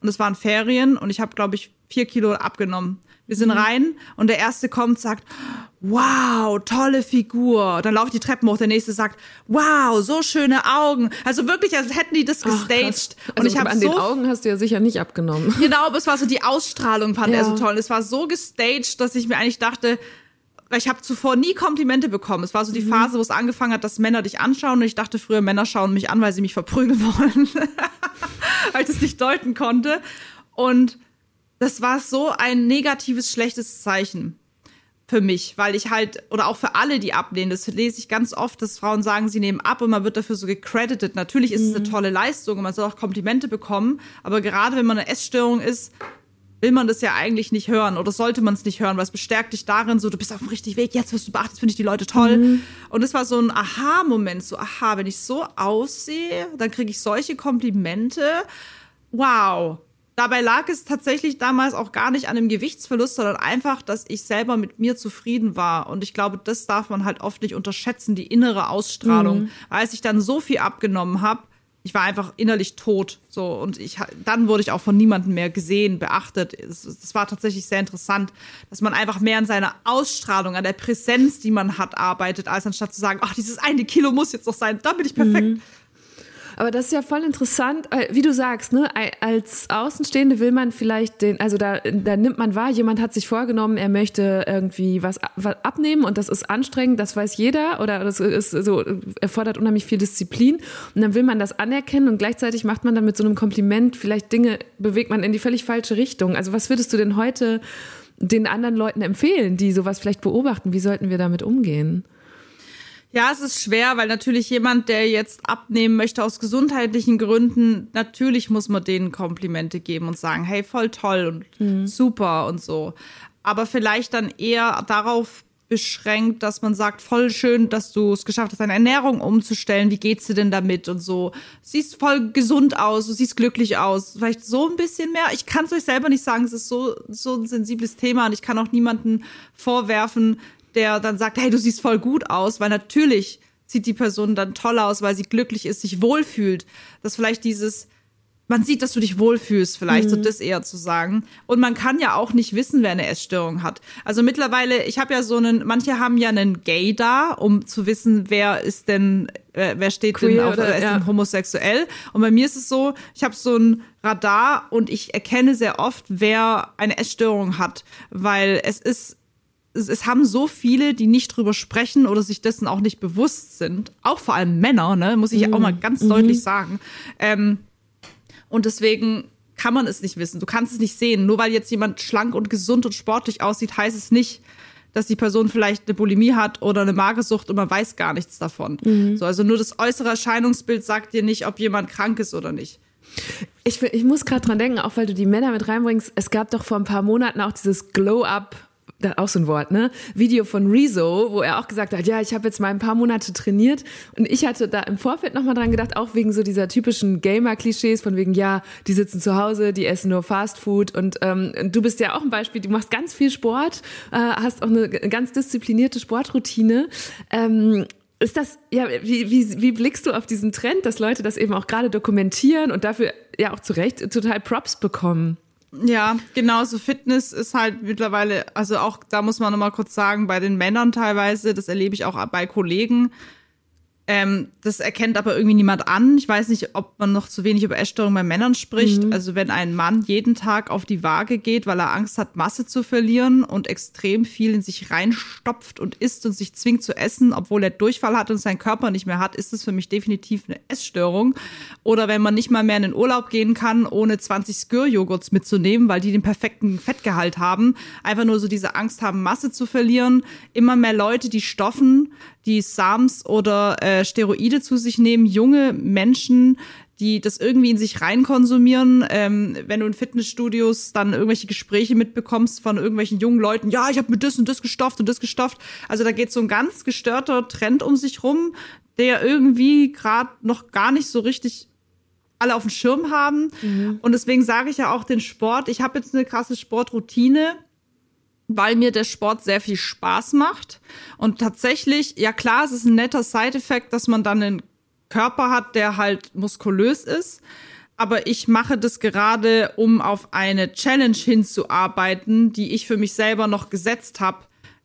und es waren Ferien und ich habe, glaube ich, vier Kilo abgenommen. Wir sind mhm. rein und der erste kommt, sagt, wow, tolle Figur. Dann laufe ich die Treppen hoch, der nächste sagt, wow, so schöne Augen. Also wirklich, als hätten die das gestaged. Ach, also und ich habe an so den Augen hast du ja sicher nicht abgenommen. Genau, aber es war so die Ausstrahlung fand ja. er so toll. Es war so gestaged, dass ich mir eigentlich dachte, ich habe zuvor nie Komplimente bekommen. Es war so die mhm. Phase, wo es angefangen hat, dass Männer dich anschauen. Und ich dachte früher, Männer schauen mich an, weil sie mich verprügeln wollen. weil ich das nicht deuten konnte. Und das war so ein negatives, schlechtes Zeichen für mich, weil ich halt, oder auch für alle, die ablehnen, das lese ich ganz oft, dass Frauen sagen, sie nehmen ab und man wird dafür so gecredited. Natürlich ist mhm. es eine mhm. tolle Leistung und man soll auch Komplimente bekommen, aber gerade wenn man eine Essstörung ist, will man das ja eigentlich nicht hören oder sollte man es nicht hören, weil es bestärkt dich darin, so du bist auf dem richtigen Weg, jetzt wirst du beachtet, finde ich die Leute toll. Mhm. Und es war so ein Aha-Moment, so aha, wenn ich so aussehe, dann kriege ich solche Komplimente. Wow. Dabei lag es tatsächlich damals auch gar nicht an dem Gewichtsverlust, sondern einfach, dass ich selber mit mir zufrieden war. Und ich glaube, das darf man halt oft nicht unterschätzen, die innere Ausstrahlung. Mhm. Als ich dann so viel abgenommen habe, ich war einfach innerlich tot. So, und ich, dann wurde ich auch von niemandem mehr gesehen, beachtet. Es, es war tatsächlich sehr interessant, dass man einfach mehr an seiner Ausstrahlung, an der Präsenz, die man hat, arbeitet, als anstatt zu sagen, ach, dieses eine Kilo muss jetzt noch sein, da bin ich perfekt. Mhm. Aber das ist ja voll interessant, wie du sagst, ne? Als Außenstehende will man vielleicht den, also da, da nimmt man wahr, jemand hat sich vorgenommen, er möchte irgendwie was abnehmen und das ist anstrengend, das weiß jeder oder das ist so, erfordert unheimlich viel Disziplin und dann will man das anerkennen und gleichzeitig macht man dann mit so einem Kompliment vielleicht Dinge, bewegt man in die völlig falsche Richtung. Also was würdest du denn heute den anderen Leuten empfehlen, die sowas vielleicht beobachten? Wie sollten wir damit umgehen? Ja, es ist schwer, weil natürlich jemand, der jetzt abnehmen möchte aus gesundheitlichen Gründen, natürlich muss man denen Komplimente geben und sagen, hey, voll toll und mhm. super und so. Aber vielleicht dann eher darauf beschränkt, dass man sagt, voll schön, dass du es geschafft hast, deine Ernährung umzustellen. Wie geht's dir denn damit und so? Siehst voll gesund aus, du siehst glücklich aus. Vielleicht so ein bisschen mehr. Ich kann es euch selber nicht sagen, es ist so, so ein sensibles Thema und ich kann auch niemanden vorwerfen, der dann sagt, hey, du siehst voll gut aus, weil natürlich sieht die Person dann toll aus, weil sie glücklich ist, sich wohlfühlt. Dass vielleicht dieses, man sieht, dass du dich wohlfühlst, vielleicht mhm. so das eher zu sagen. Und man kann ja auch nicht wissen, wer eine Essstörung hat. Also mittlerweile, ich habe ja so einen, manche haben ja einen Gay da, um zu wissen, wer ist denn, äh, wer steht Queer denn auf, oder, ist ja. denn homosexuell. Und bei mir ist es so, ich habe so ein Radar und ich erkenne sehr oft, wer eine Essstörung hat, weil es ist es, es, haben so viele, die nicht drüber sprechen oder sich dessen auch nicht bewusst sind. Auch vor allem Männer, ne, muss ich mhm. auch mal ganz mhm. deutlich sagen. Ähm, und deswegen kann man es nicht wissen. Du kannst es nicht sehen. Nur weil jetzt jemand schlank und gesund und sportlich aussieht, heißt es nicht, dass die Person vielleicht eine Bulimie hat oder eine Magersucht und man weiß gar nichts davon. Mhm. So, also nur das äußere Erscheinungsbild sagt dir nicht, ob jemand krank ist oder nicht. Ich, ich muss gerade dran denken, auch weil du die Männer mit reinbringst, es gab doch vor ein paar Monaten auch dieses Glow-Up auch so ein Wort, ne? Video von Rezo, wo er auch gesagt hat, ja, ich habe jetzt mal ein paar Monate trainiert und ich hatte da im Vorfeld nochmal dran gedacht, auch wegen so dieser typischen Gamer-Klischees von wegen, ja, die sitzen zu Hause, die essen nur Fastfood und ähm, du bist ja auch ein Beispiel, du machst ganz viel Sport, äh, hast auch eine ganz disziplinierte Sportroutine. Ähm, ist das, ja, wie, wie, wie blickst du auf diesen Trend, dass Leute das eben auch gerade dokumentieren und dafür ja auch zu Recht total Props bekommen? Ja, genau, so Fitness ist halt mittlerweile, also auch da muss man nochmal kurz sagen, bei den Männern teilweise, das erlebe ich auch bei Kollegen, ähm, das erkennt aber irgendwie niemand an. Ich weiß nicht, ob man noch zu wenig über Essstörungen bei Männern spricht. Mhm. Also wenn ein Mann jeden Tag auf die Waage geht, weil er Angst hat, Masse zu verlieren und extrem viel in sich reinstopft und isst und sich zwingt zu essen, obwohl er Durchfall hat und seinen Körper nicht mehr hat, ist das für mich definitiv eine Essstörung. Oder wenn man nicht mal mehr in den Urlaub gehen kann, ohne 20 Skür-Joghurts mitzunehmen, weil die den perfekten Fettgehalt haben. Einfach nur so diese Angst haben, Masse zu verlieren. Immer mehr Leute, die stoffen, die SAMs oder äh, Steroide zu sich nehmen, junge Menschen, die das irgendwie in sich reinkonsumieren. Ähm, wenn du in Fitnessstudios dann irgendwelche Gespräche mitbekommst von irgendwelchen jungen Leuten, ja, ich habe mir das und das gestofft und das gestofft. Also da geht so ein ganz gestörter Trend um sich rum, der irgendwie gerade noch gar nicht so richtig alle auf dem Schirm haben. Mhm. Und deswegen sage ich ja auch den Sport. Ich habe jetzt eine krasse Sportroutine weil mir der Sport sehr viel Spaß macht. Und tatsächlich, ja klar, es ist ein netter Side-Effekt, dass man dann einen Körper hat, der halt muskulös ist. Aber ich mache das gerade, um auf eine Challenge hinzuarbeiten, die ich für mich selber noch gesetzt habe,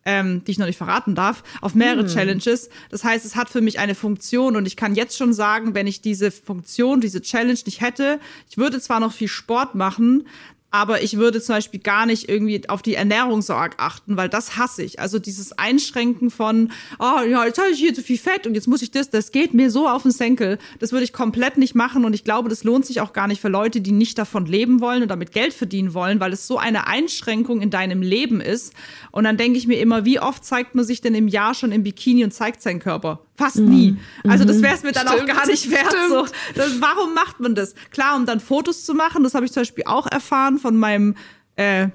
ähm, die ich noch nicht verraten darf, auf mehrere hm. Challenges. Das heißt, es hat für mich eine Funktion und ich kann jetzt schon sagen, wenn ich diese Funktion, diese Challenge nicht hätte, ich würde zwar noch viel Sport machen, aber ich würde zum Beispiel gar nicht irgendwie auf die Ernährung so arg achten, weil das hasse ich. Also dieses Einschränken von, oh ja, jetzt habe ich hier zu viel Fett und jetzt muss ich das, das geht mir so auf den Senkel. Das würde ich komplett nicht machen und ich glaube, das lohnt sich auch gar nicht für Leute, die nicht davon leben wollen und damit Geld verdienen wollen, weil es so eine Einschränkung in deinem Leben ist. Und dann denke ich mir immer, wie oft zeigt man sich denn im Jahr schon im Bikini und zeigt seinen Körper? Fast mhm. nie. Also das wäre es mir dann Stimmt. auch gar nicht wert. So. Das, warum macht man das? Klar, um dann Fotos zu machen, das habe ich zum Beispiel auch erfahren von meinem äh,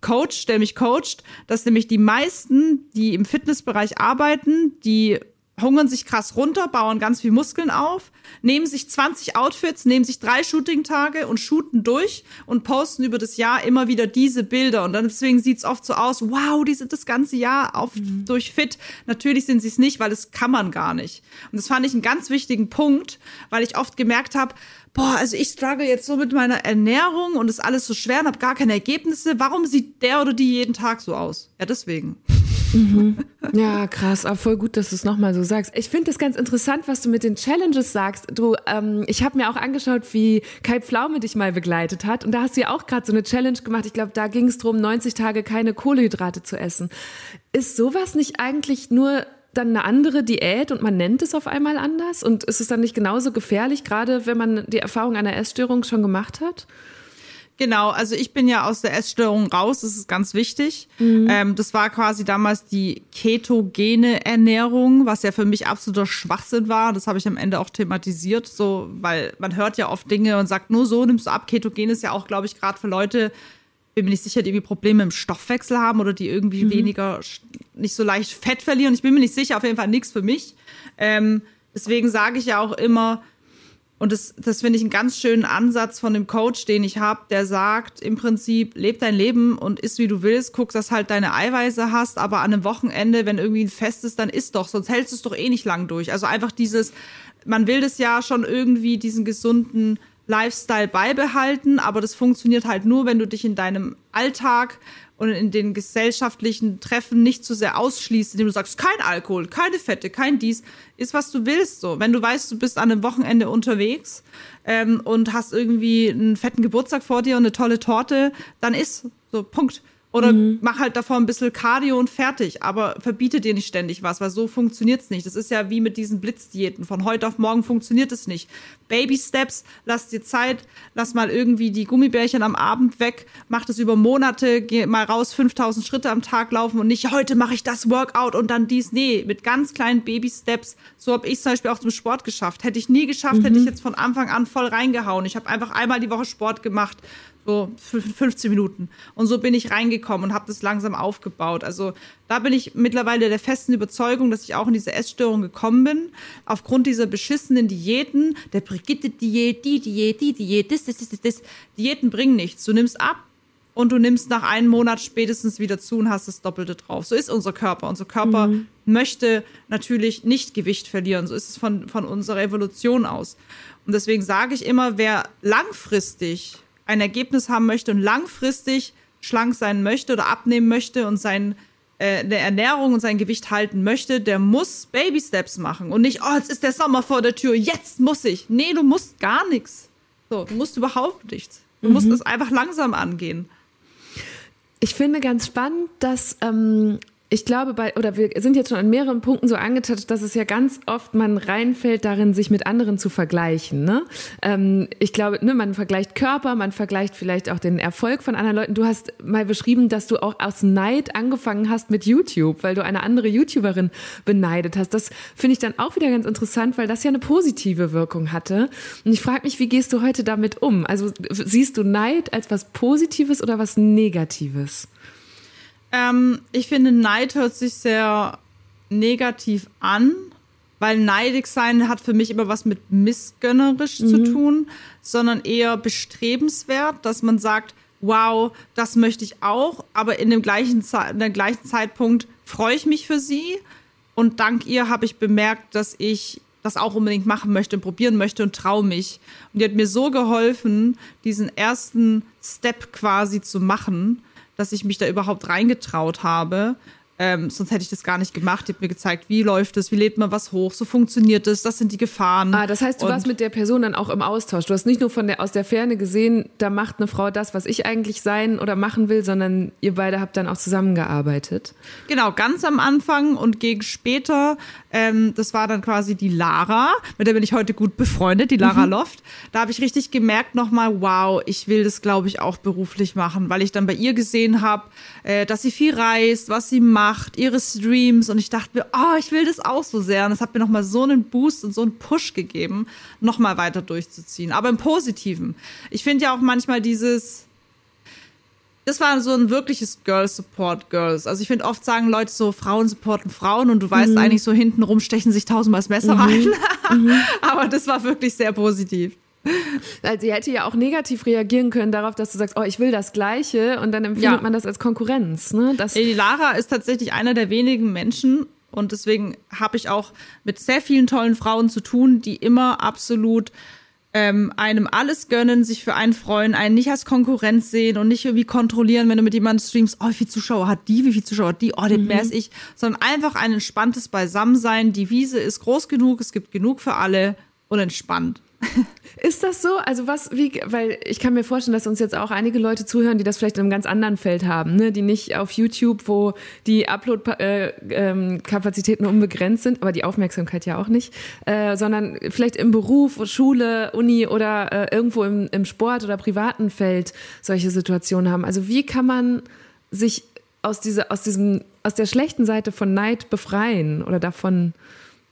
Coach, der mich coacht, dass nämlich die meisten, die im Fitnessbereich arbeiten, die hungern sich krass runter, bauen ganz viel Muskeln auf, nehmen sich 20 Outfits, nehmen sich drei Shooting-Tage und shooten durch und posten über das Jahr immer wieder diese Bilder. Und dann deswegen sieht's oft so aus, wow, die sind das ganze Jahr auf, mhm. durch fit. Natürlich sind sie es nicht, weil das kann man gar nicht. Und das fand ich einen ganz wichtigen Punkt, weil ich oft gemerkt habe, boah, also ich struggle jetzt so mit meiner Ernährung und ist alles so schwer und habe gar keine Ergebnisse. Warum sieht der oder die jeden Tag so aus? Ja, deswegen. Mhm. Ja, krass, aber voll gut, dass du es nochmal so sagst. Ich finde das ganz interessant, was du mit den Challenges sagst. Du, ähm, ich habe mir auch angeschaut, wie Kai Pflaume dich mal begleitet hat. Und da hast du ja auch gerade so eine Challenge gemacht. Ich glaube, da ging es darum, 90 Tage keine Kohlenhydrate zu essen. Ist sowas nicht eigentlich nur dann eine andere Diät und man nennt es auf einmal anders? Und ist es dann nicht genauso gefährlich, gerade wenn man die Erfahrung einer Essstörung schon gemacht hat? Genau, also ich bin ja aus der Essstörung raus, das ist ganz wichtig. Mhm. Ähm, das war quasi damals die ketogene Ernährung, was ja für mich absoluter Schwachsinn war. Das habe ich am Ende auch thematisiert, so, weil man hört ja oft Dinge und sagt, nur so nimmst du ab. Ketogen ist ja auch, glaube ich, gerade für Leute, bin mir nicht sicher, die irgendwie Probleme im Stoffwechsel haben oder die irgendwie mhm. weniger, nicht so leicht Fett verlieren. Ich bin mir nicht sicher, auf jeden Fall nichts für mich. Ähm, deswegen sage ich ja auch immer, und das, das finde ich einen ganz schönen Ansatz von dem Coach, den ich habe, der sagt im Prinzip, leb dein Leben und isst wie du willst, guck, dass halt deine Eiweiße hast, aber an einem Wochenende, wenn irgendwie ein Fest ist, dann isst doch, sonst hältst du es doch eh nicht lang durch. Also einfach dieses, man will das ja schon irgendwie diesen gesunden Lifestyle beibehalten, aber das funktioniert halt nur, wenn du dich in deinem Alltag und in den gesellschaftlichen Treffen nicht zu sehr ausschließt, indem du sagst, kein Alkohol, keine Fette, kein dies, ist was du willst. So, wenn du weißt, du bist an einem Wochenende unterwegs ähm, und hast irgendwie einen fetten Geburtstag vor dir und eine tolle Torte, dann ist so Punkt. Oder mhm. mach halt davor ein bisschen Cardio und fertig, aber verbiete dir nicht ständig was, weil so funktioniert's nicht. Das ist ja wie mit diesen Blitzdiäten. Von heute auf morgen funktioniert es nicht. Baby Steps, lass dir Zeit, lass mal irgendwie die Gummibärchen am Abend weg, mach das über Monate, geh mal raus, 5000 Schritte am Tag laufen und nicht, heute mache ich das Workout und dann dies. Nee, mit ganz kleinen Baby Steps. So habe ich zum Beispiel auch zum Sport geschafft. Hätte ich nie geschafft, mhm. hätte ich jetzt von Anfang an voll reingehauen. Ich habe einfach einmal die Woche Sport gemacht so 15 Minuten. Und so bin ich reingekommen und habe das langsam aufgebaut. Also da bin ich mittlerweile der festen Überzeugung, dass ich auch in diese Essstörung gekommen bin. Aufgrund dieser beschissenen Diäten, der Brigitte-Diät, die Diät, die Diät, das, das, das, das. Diäten bringen nichts. Du nimmst ab und du nimmst nach einem Monat spätestens wieder zu und hast das Doppelte drauf. So ist unser Körper. Unser Körper mhm. möchte natürlich nicht Gewicht verlieren. So ist es von, von unserer Evolution aus. Und deswegen sage ich immer, wer langfristig ein Ergebnis haben möchte und langfristig schlank sein möchte oder abnehmen möchte und sein äh, Ernährung und sein Gewicht halten möchte, der muss Baby Steps machen und nicht, oh, jetzt ist der Sommer vor der Tür, jetzt muss ich. Nee, du musst gar nichts. So, du musst überhaupt nichts. Du mhm. musst es einfach langsam angehen. Ich finde ganz spannend, dass ähm, ich glaube, bei, oder wir sind jetzt schon an mehreren Punkten so angetatscht, dass es ja ganz oft man reinfällt darin, sich mit anderen zu vergleichen. Ne? Ähm, ich glaube, ne, man vergleicht Körper, man vergleicht vielleicht auch den Erfolg von anderen Leuten. Du hast mal beschrieben, dass du auch aus Neid angefangen hast mit YouTube, weil du eine andere YouTuberin beneidet hast. Das finde ich dann auch wieder ganz interessant, weil das ja eine positive Wirkung hatte. Und ich frage mich, wie gehst du heute damit um? Also siehst du Neid als was Positives oder was Negatives? Ähm, ich finde, Neid hört sich sehr negativ an, weil neidig sein hat für mich immer was mit missgönnerisch mhm. zu tun, sondern eher bestrebenswert, dass man sagt, wow, das möchte ich auch, aber in dem gleichen, in dem gleichen Zeitpunkt freue ich mich für sie und dank ihr habe ich bemerkt, dass ich das auch unbedingt machen möchte und probieren möchte und traue mich. Und die hat mir so geholfen, diesen ersten Step quasi zu machen dass ich mich da überhaupt reingetraut habe. Ähm, sonst hätte ich das gar nicht gemacht. Die hat mir gezeigt, wie läuft es, wie lädt man was hoch, so funktioniert es, das sind die Gefahren. Ah, das heißt, du und warst mit der Person dann auch im Austausch. Du hast nicht nur von der, aus der Ferne gesehen, da macht eine Frau das, was ich eigentlich sein oder machen will, sondern ihr beide habt dann auch zusammengearbeitet. Genau, ganz am Anfang und gegen später, ähm, das war dann quasi die Lara, mit der bin ich heute gut befreundet, die Lara mhm. Loft. Da habe ich richtig gemerkt nochmal, wow, ich will das, glaube ich, auch beruflich machen, weil ich dann bei ihr gesehen habe, äh, dass sie viel reist, was sie macht gemacht, ihre Streams und ich dachte mir, oh, ich will das auch so sehr. Und es hat mir nochmal so einen Boost und so einen Push gegeben, nochmal weiter durchzuziehen. Aber im Positiven. Ich finde ja auch manchmal dieses, das war so ein wirkliches Girl Support Girls. Also ich finde oft sagen Leute so, Frauen supporten Frauen und du weißt mhm. eigentlich so hintenrum stechen sich tausendmal das Messer mhm. rein. mhm. Aber das war wirklich sehr positiv. Also sie hätte ja auch negativ reagieren können darauf, dass du sagst, oh, ich will das Gleiche und dann empfindet ja. man das als Konkurrenz. Ne? Das die Lara ist tatsächlich einer der wenigen Menschen und deswegen habe ich auch mit sehr vielen tollen Frauen zu tun, die immer absolut ähm, einem alles gönnen, sich für einen freuen, einen nicht als Konkurrenz sehen und nicht irgendwie kontrollieren, wenn du mit jemandem streamst, oh, wie viele Zuschauer hat die, wie viele Zuschauer hat die, oh, den mhm. mehr als ich, sondern einfach ein entspanntes Beisammensein. Die Wiese ist groß genug, es gibt genug für alle und entspannt. Ist das so? Also was, wie, weil ich kann mir vorstellen, dass uns jetzt auch einige Leute zuhören, die das vielleicht in einem ganz anderen Feld haben, ne? die nicht auf YouTube, wo die Upload-Kapazitäten äh, ähm, unbegrenzt sind, aber die Aufmerksamkeit ja auch nicht, äh, sondern vielleicht im Beruf, Schule, Uni oder äh, irgendwo im, im Sport oder privaten Feld solche Situationen haben. Also wie kann man sich aus, dieser, aus, diesem, aus der schlechten Seite von Neid befreien oder davon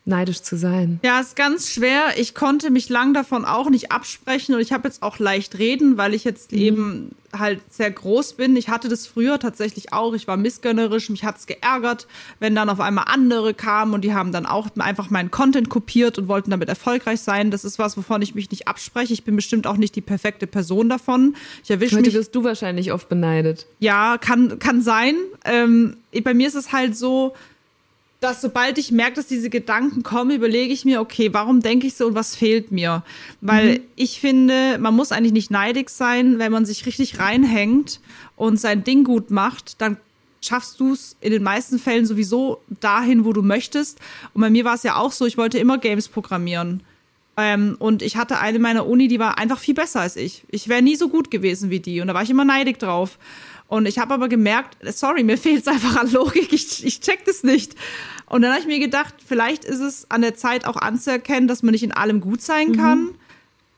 neidisch zu sein. Ja, ist ganz schwer. Ich konnte mich lang davon auch nicht absprechen und ich habe jetzt auch leicht reden, weil ich jetzt mhm. eben halt sehr groß bin. Ich hatte das früher tatsächlich auch. Ich war missgönnerisch, mich hat's geärgert, wenn dann auf einmal andere kamen und die haben dann auch einfach meinen Content kopiert und wollten damit erfolgreich sein. Das ist was, wovon ich mich nicht abspreche. Ich bin bestimmt auch nicht die perfekte Person davon. Ich erwische mich. wirst du wahrscheinlich oft beneidet. Ja, kann kann sein. Ähm, bei mir ist es halt so dass sobald ich merke, dass diese Gedanken kommen, überlege ich mir, okay, warum denke ich so und was fehlt mir? Weil mhm. ich finde, man muss eigentlich nicht neidig sein, wenn man sich richtig reinhängt und sein Ding gut macht, dann schaffst du es in den meisten Fällen sowieso dahin, wo du möchtest. Und bei mir war es ja auch so, ich wollte immer Games programmieren. Ähm, und ich hatte eine meiner Uni, die war einfach viel besser als ich. Ich wäre nie so gut gewesen wie die. Und da war ich immer neidig drauf. Und ich habe aber gemerkt, sorry, mir fehlt es einfach an Logik, ich, ich check das nicht. Und dann habe ich mir gedacht, vielleicht ist es an der Zeit auch anzuerkennen, dass man nicht in allem gut sein mhm. kann.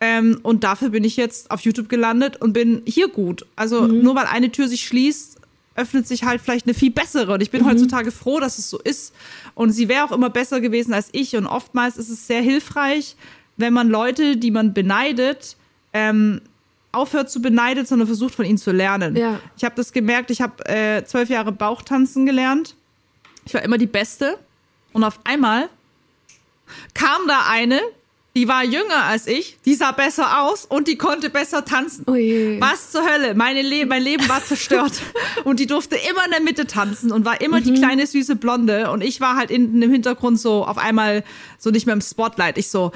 Ähm, und dafür bin ich jetzt auf YouTube gelandet und bin hier gut. Also mhm. nur weil eine Tür sich schließt, öffnet sich halt vielleicht eine viel bessere. Und ich bin mhm. heutzutage froh, dass es so ist. Und sie wäre auch immer besser gewesen als ich. Und oftmals ist es sehr hilfreich, wenn man Leute, die man beneidet, ähm, aufhört zu beneiden, sondern versucht von ihnen zu lernen. Ja. Ich habe das gemerkt, ich habe äh, zwölf Jahre Bauchtanzen gelernt. Ich war immer die Beste. Und auf einmal kam da eine, die war jünger als ich, die sah besser aus und die konnte besser tanzen. Oh Was zur Hölle? Meine Le mein Leben war zerstört. und die durfte immer in der Mitte tanzen und war immer mhm. die kleine süße Blonde. Und ich war halt in, im Hintergrund so auf einmal so nicht mehr im Spotlight. Ich so,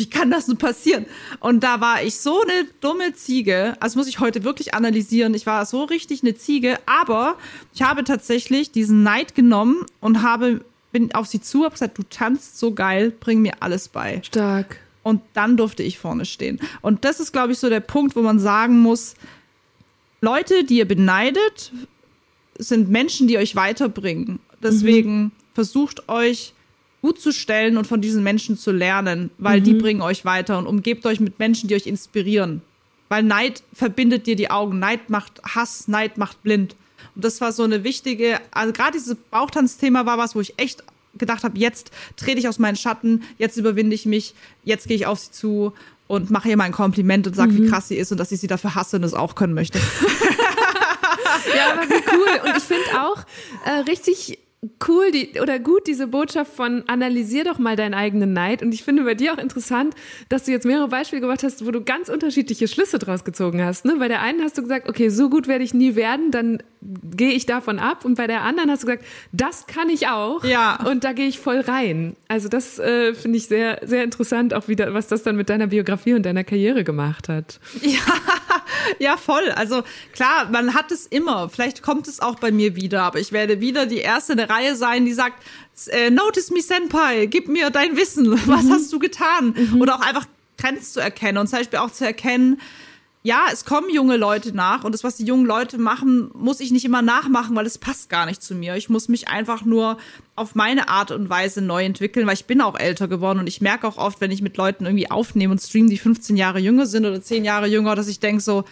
wie kann das nur passieren? Und da war ich so eine dumme Ziege. Also muss ich heute wirklich analysieren. Ich war so richtig eine Ziege. Aber ich habe tatsächlich diesen Neid genommen und habe, bin auf sie zu, habe gesagt, du tanzt so geil, bring mir alles bei. Stark. Und dann durfte ich vorne stehen. Und das ist, glaube ich, so der Punkt, wo man sagen muss, Leute, die ihr beneidet, sind Menschen, die euch weiterbringen. Deswegen mhm. versucht euch gut zu stellen und von diesen Menschen zu lernen, weil mhm. die bringen euch weiter und umgebt euch mit Menschen, die euch inspirieren. Weil Neid verbindet dir die Augen. Neid macht Hass, Neid macht blind. Und das war so eine wichtige, also gerade dieses Bauchtanzthema war was, wo ich echt gedacht habe, jetzt trete ich aus meinen Schatten, jetzt überwinde ich mich, jetzt gehe ich auf sie zu und mache ihr mal ein Kompliment und sage, mhm. wie krass sie ist und dass ich sie dafür hasse und es auch können möchte. ja, aber wie cool. Und ich finde auch äh, richtig cool die, oder gut diese Botschaft von analysier doch mal deinen eigenen Neid. Und ich finde bei dir auch interessant, dass du jetzt mehrere Beispiele gemacht hast, wo du ganz unterschiedliche Schlüsse draus gezogen hast. Ne? Bei der einen hast du gesagt, okay, so gut werde ich nie werden, dann gehe ich davon ab. Und bei der anderen hast du gesagt, das kann ich auch. Ja. Und da gehe ich voll rein. Also das äh, finde ich sehr, sehr interessant, auch wieder, was das dann mit deiner Biografie und deiner Karriere gemacht hat. Ja, ja, voll. Also klar, man hat es immer. Vielleicht kommt es auch bei mir wieder, aber ich werde wieder die erste der Reihe sein, die sagt, äh, Notice me Senpai, gib mir dein Wissen. Was mhm. hast du getan? Mhm. Oder auch einfach Trends zu erkennen und zum Beispiel auch zu erkennen, ja, es kommen junge Leute nach und das, was die jungen Leute machen, muss ich nicht immer nachmachen, weil es passt gar nicht zu mir. Ich muss mich einfach nur auf meine Art und Weise neu entwickeln, weil ich bin auch älter geworden und ich merke auch oft, wenn ich mit Leuten irgendwie aufnehme und stream, die 15 Jahre jünger sind oder 10 Jahre jünger, dass ich denke so,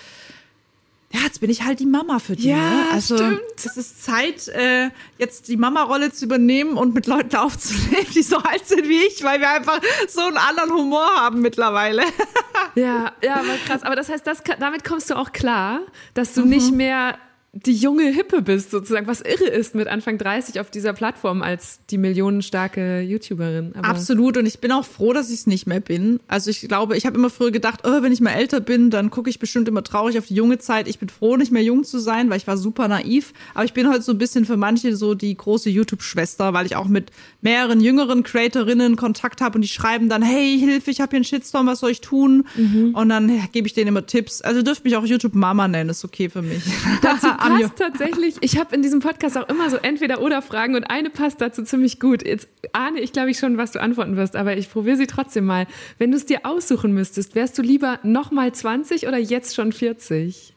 ja, jetzt bin ich halt die Mama für die. Ja, ne? also stimmt. es ist Zeit, äh, jetzt die Mama-Rolle zu übernehmen und mit Leuten aufzunehmen, die so alt sind wie ich, weil wir einfach so einen anderen Humor haben mittlerweile. ja, ja, aber krass. Aber das heißt, das, damit kommst du auch klar, dass du mhm. nicht mehr die junge Hippe bist, sozusagen, was irre ist mit Anfang 30 auf dieser Plattform als die millionenstarke YouTuberin. Aber Absolut. Und ich bin auch froh, dass ich es nicht mehr bin. Also ich glaube, ich habe immer früher gedacht, oh, wenn ich mal älter bin, dann gucke ich bestimmt immer traurig auf die junge Zeit. Ich bin froh, nicht mehr jung zu sein, weil ich war super naiv. Aber ich bin heute so ein bisschen für manche so die große YouTube-Schwester, weil ich auch mit mehreren jüngeren Creatorinnen Kontakt habe und die schreiben dann, hey, Hilfe, ich habe hier einen Shitstorm, was soll ich tun? Mhm. Und dann gebe ich denen immer Tipps. Also dürft mich auch YouTube-Mama nennen, ist okay für mich. Passt tatsächlich, ich habe in diesem Podcast auch immer so entweder oder Fragen und eine passt dazu ziemlich gut. Jetzt ahne ich, glaube ich, schon, was du antworten wirst, aber ich probiere sie trotzdem mal. Wenn du es dir aussuchen müsstest, wärst du lieber nochmal 20 oder jetzt schon 40?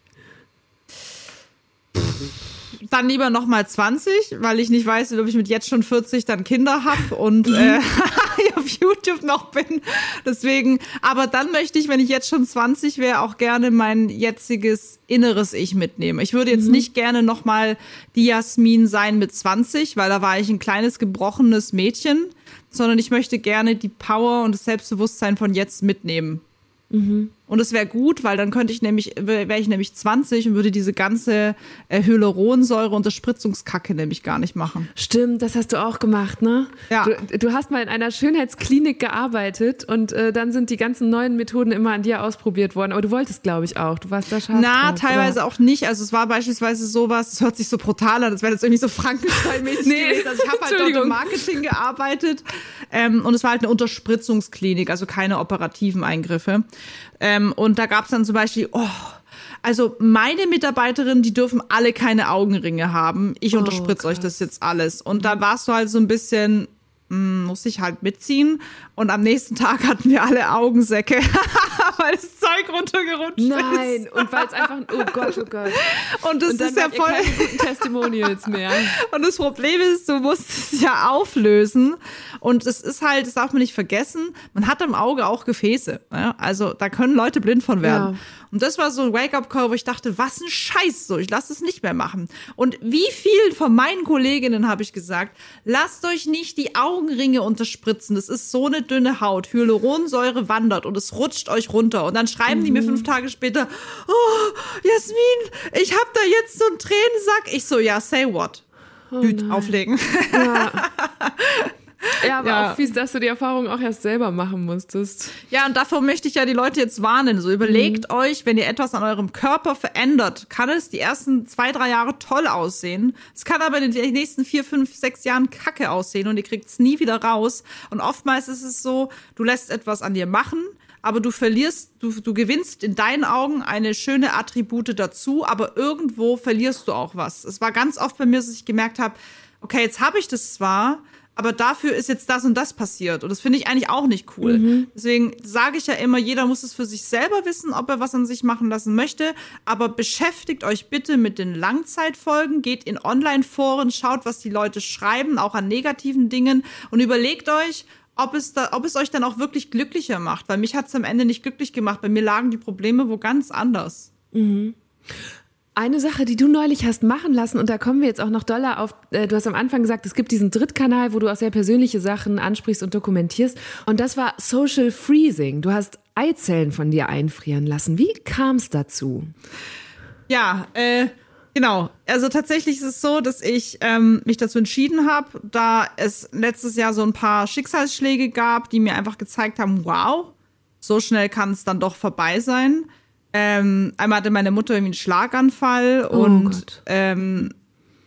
Dann lieber noch mal 20, weil ich nicht weiß, ob ich mit jetzt schon 40 dann Kinder habe und mhm. äh, auf YouTube noch bin. Deswegen, aber dann möchte ich, wenn ich jetzt schon 20 wäre, auch gerne mein jetziges inneres Ich mitnehmen. Ich würde jetzt mhm. nicht gerne noch mal die Jasmin sein mit 20, weil da war ich ein kleines gebrochenes Mädchen, sondern ich möchte gerne die Power und das Selbstbewusstsein von jetzt mitnehmen. Mhm. Und es wäre gut, weil dann könnte ich nämlich, wäre ich nämlich 20 und würde diese ganze äh, Hyaluronsäure und das Spritzungskacke nämlich gar nicht machen. Stimmt, das hast du auch gemacht, ne? Ja. Du, du hast mal in einer Schönheitsklinik gearbeitet und äh, dann sind die ganzen neuen Methoden immer an dir ausprobiert worden. Aber du wolltest, glaube ich, auch. Du warst da scharf. Na, drauf, teilweise oder? auch nicht. Also es war beispielsweise sowas, es hört sich so brutal an, das wäre jetzt irgendwie so Frankenstein-mäßig nee. gewesen. Also ich habe halt dort im Marketing gearbeitet ähm, und es war halt eine Unterspritzungsklinik, also keine operativen Eingriffe. Ähm, und da gab es dann zum Beispiel, oh, also meine Mitarbeiterinnen, die dürfen alle keine Augenringe haben. Ich oh, unterspritze euch das jetzt alles. Und da warst du halt so ein bisschen, hm, muss ich halt mitziehen. Und am nächsten Tag hatten wir alle Augensäcke, weil das Zeug runtergerutscht Nein. ist. Nein, und weil es einfach, oh Gott, oh Gott. Und das und ist ja voll. Keine guten Testimonials mehr. Und das Problem ist, du musst es ja auflösen. Und es ist halt, das darf man nicht vergessen, man hat im Auge auch Gefäße. Ne? Also da können Leute blind von werden. Ja. Und das war so ein Wake-up-Call, wo ich dachte, was ein Scheiß, so, ich lasse es nicht mehr machen. Und wie vielen von meinen Kolleginnen habe ich gesagt, lasst euch nicht die Augenringe unterspritzen. Das ist so eine dünne Haut. Hyaluronsäure wandert und es rutscht euch runter. Und dann schreiben mhm. die mir mhm. fünf Tage später, oh, Jasmin, ich habe da jetzt so einen Tränensack. Ich so, ja, say what? Oh auflegen. Ja. Ja, aber ja. auch fies, dass du die Erfahrung auch erst selber machen musstest. Ja, und davor möchte ich ja die Leute jetzt warnen. So überlegt mhm. euch, wenn ihr etwas an eurem Körper verändert, kann es die ersten zwei, drei Jahre toll aussehen. Es kann aber in den nächsten vier, fünf, sechs Jahren kacke aussehen und ihr kriegt es nie wieder raus. Und oftmals ist es so, du lässt etwas an dir machen, aber du verlierst, du, du gewinnst in deinen Augen eine schöne Attribute dazu, aber irgendwo verlierst du auch was. Es war ganz oft bei mir, dass ich gemerkt habe, okay, jetzt habe ich das zwar, aber dafür ist jetzt das und das passiert. Und das finde ich eigentlich auch nicht cool. Mhm. Deswegen sage ich ja immer, jeder muss es für sich selber wissen, ob er was an sich machen lassen möchte. Aber beschäftigt euch bitte mit den Langzeitfolgen, geht in Online-Foren, schaut, was die Leute schreiben, auch an negativen Dingen und überlegt euch, ob es, da, ob es euch dann auch wirklich glücklicher macht. Weil mich hat es am Ende nicht glücklich gemacht. Bei mir lagen die Probleme wo ganz anders. Mhm. Eine Sache, die du neulich hast machen lassen, und da kommen wir jetzt auch noch doller auf, äh, du hast am Anfang gesagt, es gibt diesen Drittkanal, wo du auch sehr persönliche Sachen ansprichst und dokumentierst. Und das war Social Freezing. Du hast Eizellen von dir einfrieren lassen. Wie kam es dazu? Ja, äh, Genau. Also tatsächlich ist es so, dass ich ähm, mich dazu entschieden habe, da es letztes Jahr so ein paar Schicksalsschläge gab, die mir einfach gezeigt haben, wow, so schnell kann es dann doch vorbei sein. Ähm, einmal hatte meine Mutter irgendwie einen Schlaganfall oh und ähm,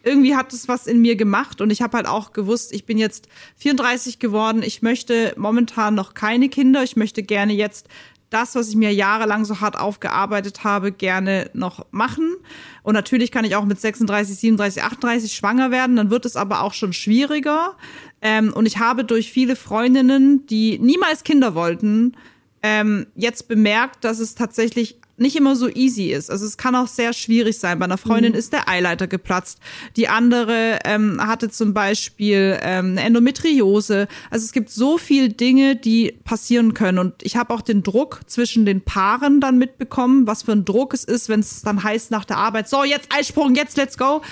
irgendwie hat es was in mir gemacht und ich habe halt auch gewusst, ich bin jetzt 34 geworden, ich möchte momentan noch keine Kinder, ich möchte gerne jetzt das, was ich mir jahrelang so hart aufgearbeitet habe, gerne noch machen. Und natürlich kann ich auch mit 36, 37, 38 schwanger werden, dann wird es aber auch schon schwieriger. Ähm, und ich habe durch viele Freundinnen, die niemals Kinder wollten, ähm, jetzt bemerkt, dass es tatsächlich nicht immer so easy ist. Also es kann auch sehr schwierig sein. Bei einer Freundin mhm. ist der Eileiter geplatzt. Die andere ähm, hatte zum Beispiel ähm, eine Endometriose. Also es gibt so viel Dinge, die passieren können. Und ich habe auch den Druck zwischen den Paaren dann mitbekommen, was für ein Druck es ist, wenn es dann heißt nach der Arbeit, so jetzt Eisprung, jetzt let's go.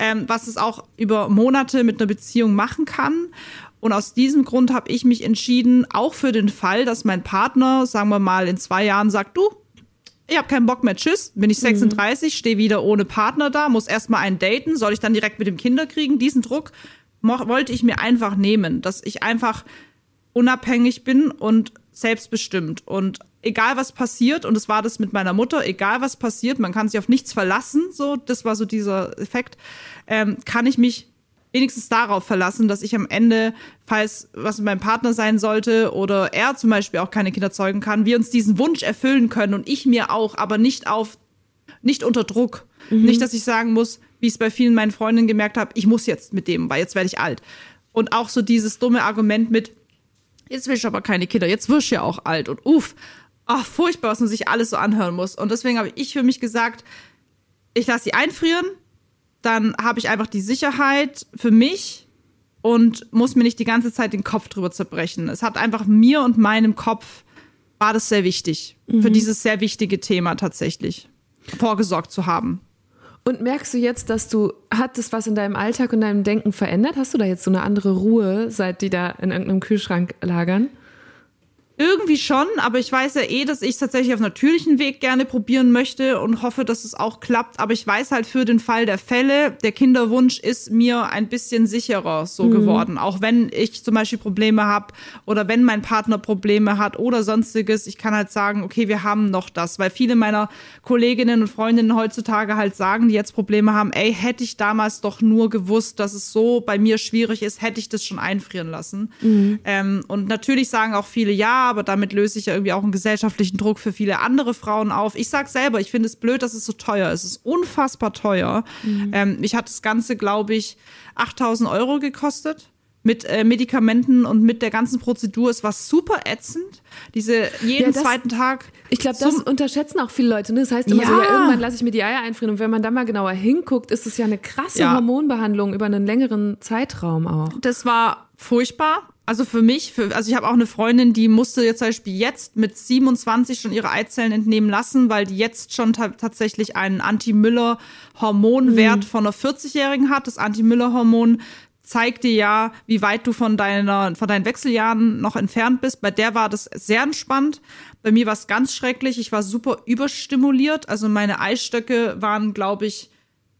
Ähm, was es auch über Monate mit einer Beziehung machen kann. Und aus diesem Grund habe ich mich entschieden, auch für den Fall, dass mein Partner, sagen wir mal, in zwei Jahren sagt, du, ich habe keinen Bock mehr, tschüss, bin ich 36, mhm. stehe wieder ohne Partner da, muss erstmal einen daten, soll ich dann direkt mit dem Kinder kriegen? Diesen Druck wollte ich mir einfach nehmen, dass ich einfach unabhängig bin und selbstbestimmt und egal was passiert und es war das mit meiner Mutter, egal was passiert, man kann sich auf nichts verlassen, so das war so dieser Effekt, ähm, kann ich mich wenigstens darauf verlassen, dass ich am Ende, falls was mit meinem Partner sein sollte oder er zum Beispiel auch keine Kinder zeugen kann, wir uns diesen Wunsch erfüllen können und ich mir auch, aber nicht auf, nicht unter Druck. Mhm. Nicht, dass ich sagen muss, wie ich es bei vielen meinen Freundinnen gemerkt habe, ich muss jetzt mit dem, weil jetzt werde ich alt. Und auch so dieses dumme Argument mit, jetzt will ich aber keine Kinder, jetzt wirst du ja auch alt und uff, ach, furchtbar, was man sich alles so anhören muss. Und deswegen habe ich für mich gesagt, ich lasse sie einfrieren, dann habe ich einfach die Sicherheit für mich und muss mir nicht die ganze Zeit den Kopf drüber zerbrechen. Es hat einfach mir und meinem Kopf war das sehr wichtig, mhm. für dieses sehr wichtige Thema tatsächlich vorgesorgt zu haben. Und merkst du jetzt, dass du, hat das was in deinem Alltag und deinem Denken verändert? Hast du da jetzt so eine andere Ruhe, seit die da in irgendeinem Kühlschrank lagern? Irgendwie schon, aber ich weiß ja eh, dass ich es tatsächlich auf natürlichen Weg gerne probieren möchte und hoffe, dass es auch klappt. Aber ich weiß halt für den Fall der Fälle, der Kinderwunsch ist mir ein bisschen sicherer so mhm. geworden. Auch wenn ich zum Beispiel Probleme habe oder wenn mein Partner Probleme hat oder sonstiges. Ich kann halt sagen, okay, wir haben noch das. Weil viele meiner Kolleginnen und Freundinnen heutzutage halt sagen, die jetzt Probleme haben, ey, hätte ich damals doch nur gewusst, dass es so bei mir schwierig ist, hätte ich das schon einfrieren lassen. Mhm. Ähm, und natürlich sagen auch viele, ja, aber damit löse ich ja irgendwie auch einen gesellschaftlichen Druck für viele andere Frauen auf. Ich sag selber, ich finde es blöd, dass es so teuer ist. Es ist unfassbar teuer. Mhm. Ähm, mich hat das Ganze, glaube ich, 8000 Euro gekostet mit äh, Medikamenten und mit der ganzen Prozedur. Es war super ätzend. Diese jeden ja, das, zweiten Tag. Ich glaube, das unterschätzen auch viele Leute. Ne? Das heißt immer ja. so, ja, irgendwann lasse ich mir die Eier einfrieren. Und wenn man da mal genauer hinguckt, ist es ja eine krasse ja. Hormonbehandlung über einen längeren Zeitraum auch. Das war furchtbar. Also für mich, für, also ich habe auch eine Freundin, die musste jetzt zum Beispiel jetzt mit 27 schon ihre Eizellen entnehmen lassen, weil die jetzt schon tatsächlich einen Anti-Müller-Hormonwert mhm. von einer 40-Jährigen hat. Das Anti-Müller-Hormon zeigt dir ja, wie weit du von deiner, von deinen Wechseljahren noch entfernt bist. Bei der war das sehr entspannt. Bei mir war es ganz schrecklich. Ich war super überstimuliert. Also meine Eistöcke waren, glaube ich,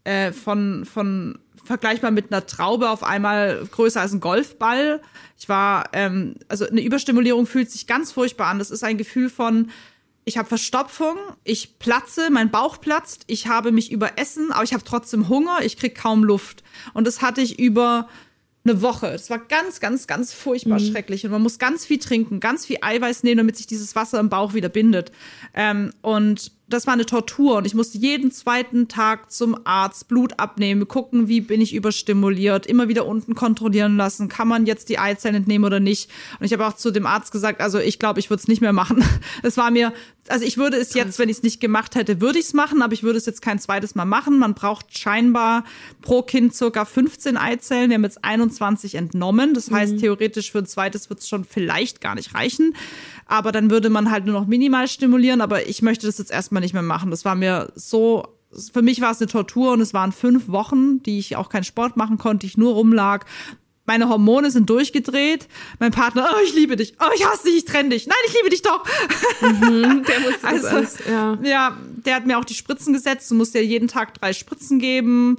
äh, von, von vergleichbar mit einer Traube auf einmal größer als ein Golfball. Ich war, ähm, also eine Überstimulierung fühlt sich ganz furchtbar an. Das ist ein Gefühl von, ich habe Verstopfung, ich platze, mein Bauch platzt, ich habe mich überessen, aber ich habe trotzdem Hunger, ich krieg kaum Luft. Und das hatte ich über eine Woche. Das war ganz, ganz, ganz furchtbar mhm. schrecklich. Und man muss ganz viel trinken, ganz viel Eiweiß nehmen, damit sich dieses Wasser im Bauch wieder bindet. Ähm, und das war eine Tortur und ich musste jeden zweiten Tag zum Arzt Blut abnehmen, gucken, wie bin ich überstimuliert, immer wieder unten kontrollieren lassen, kann man jetzt die Eizellen entnehmen oder nicht. Und ich habe auch zu dem Arzt gesagt, also ich glaube, ich würde es nicht mehr machen. Es war mir, also ich würde es jetzt, wenn ich es nicht gemacht hätte, würde ich es machen, aber ich würde es jetzt kein zweites Mal machen. Man braucht scheinbar pro Kind circa 15 Eizellen. Wir haben jetzt 21 entnommen. Das heißt, mhm. theoretisch für ein zweites wird es schon vielleicht gar nicht reichen. Aber dann würde man halt nur noch minimal stimulieren. Aber ich möchte das jetzt erstmal nicht mehr machen. Das war mir so für mich war es eine Tortur und es waren fünf Wochen, die ich auch keinen Sport machen konnte, ich nur rumlag. Meine Hormone sind durchgedreht. Mein Partner, oh, ich liebe dich. Oh, ich hasse dich, ich trenne dich. Nein, ich liebe dich doch. Mhm, der musste also, das alles, ja. ja, der hat mir auch die Spritzen gesetzt. Du musst dir jeden Tag drei Spritzen geben.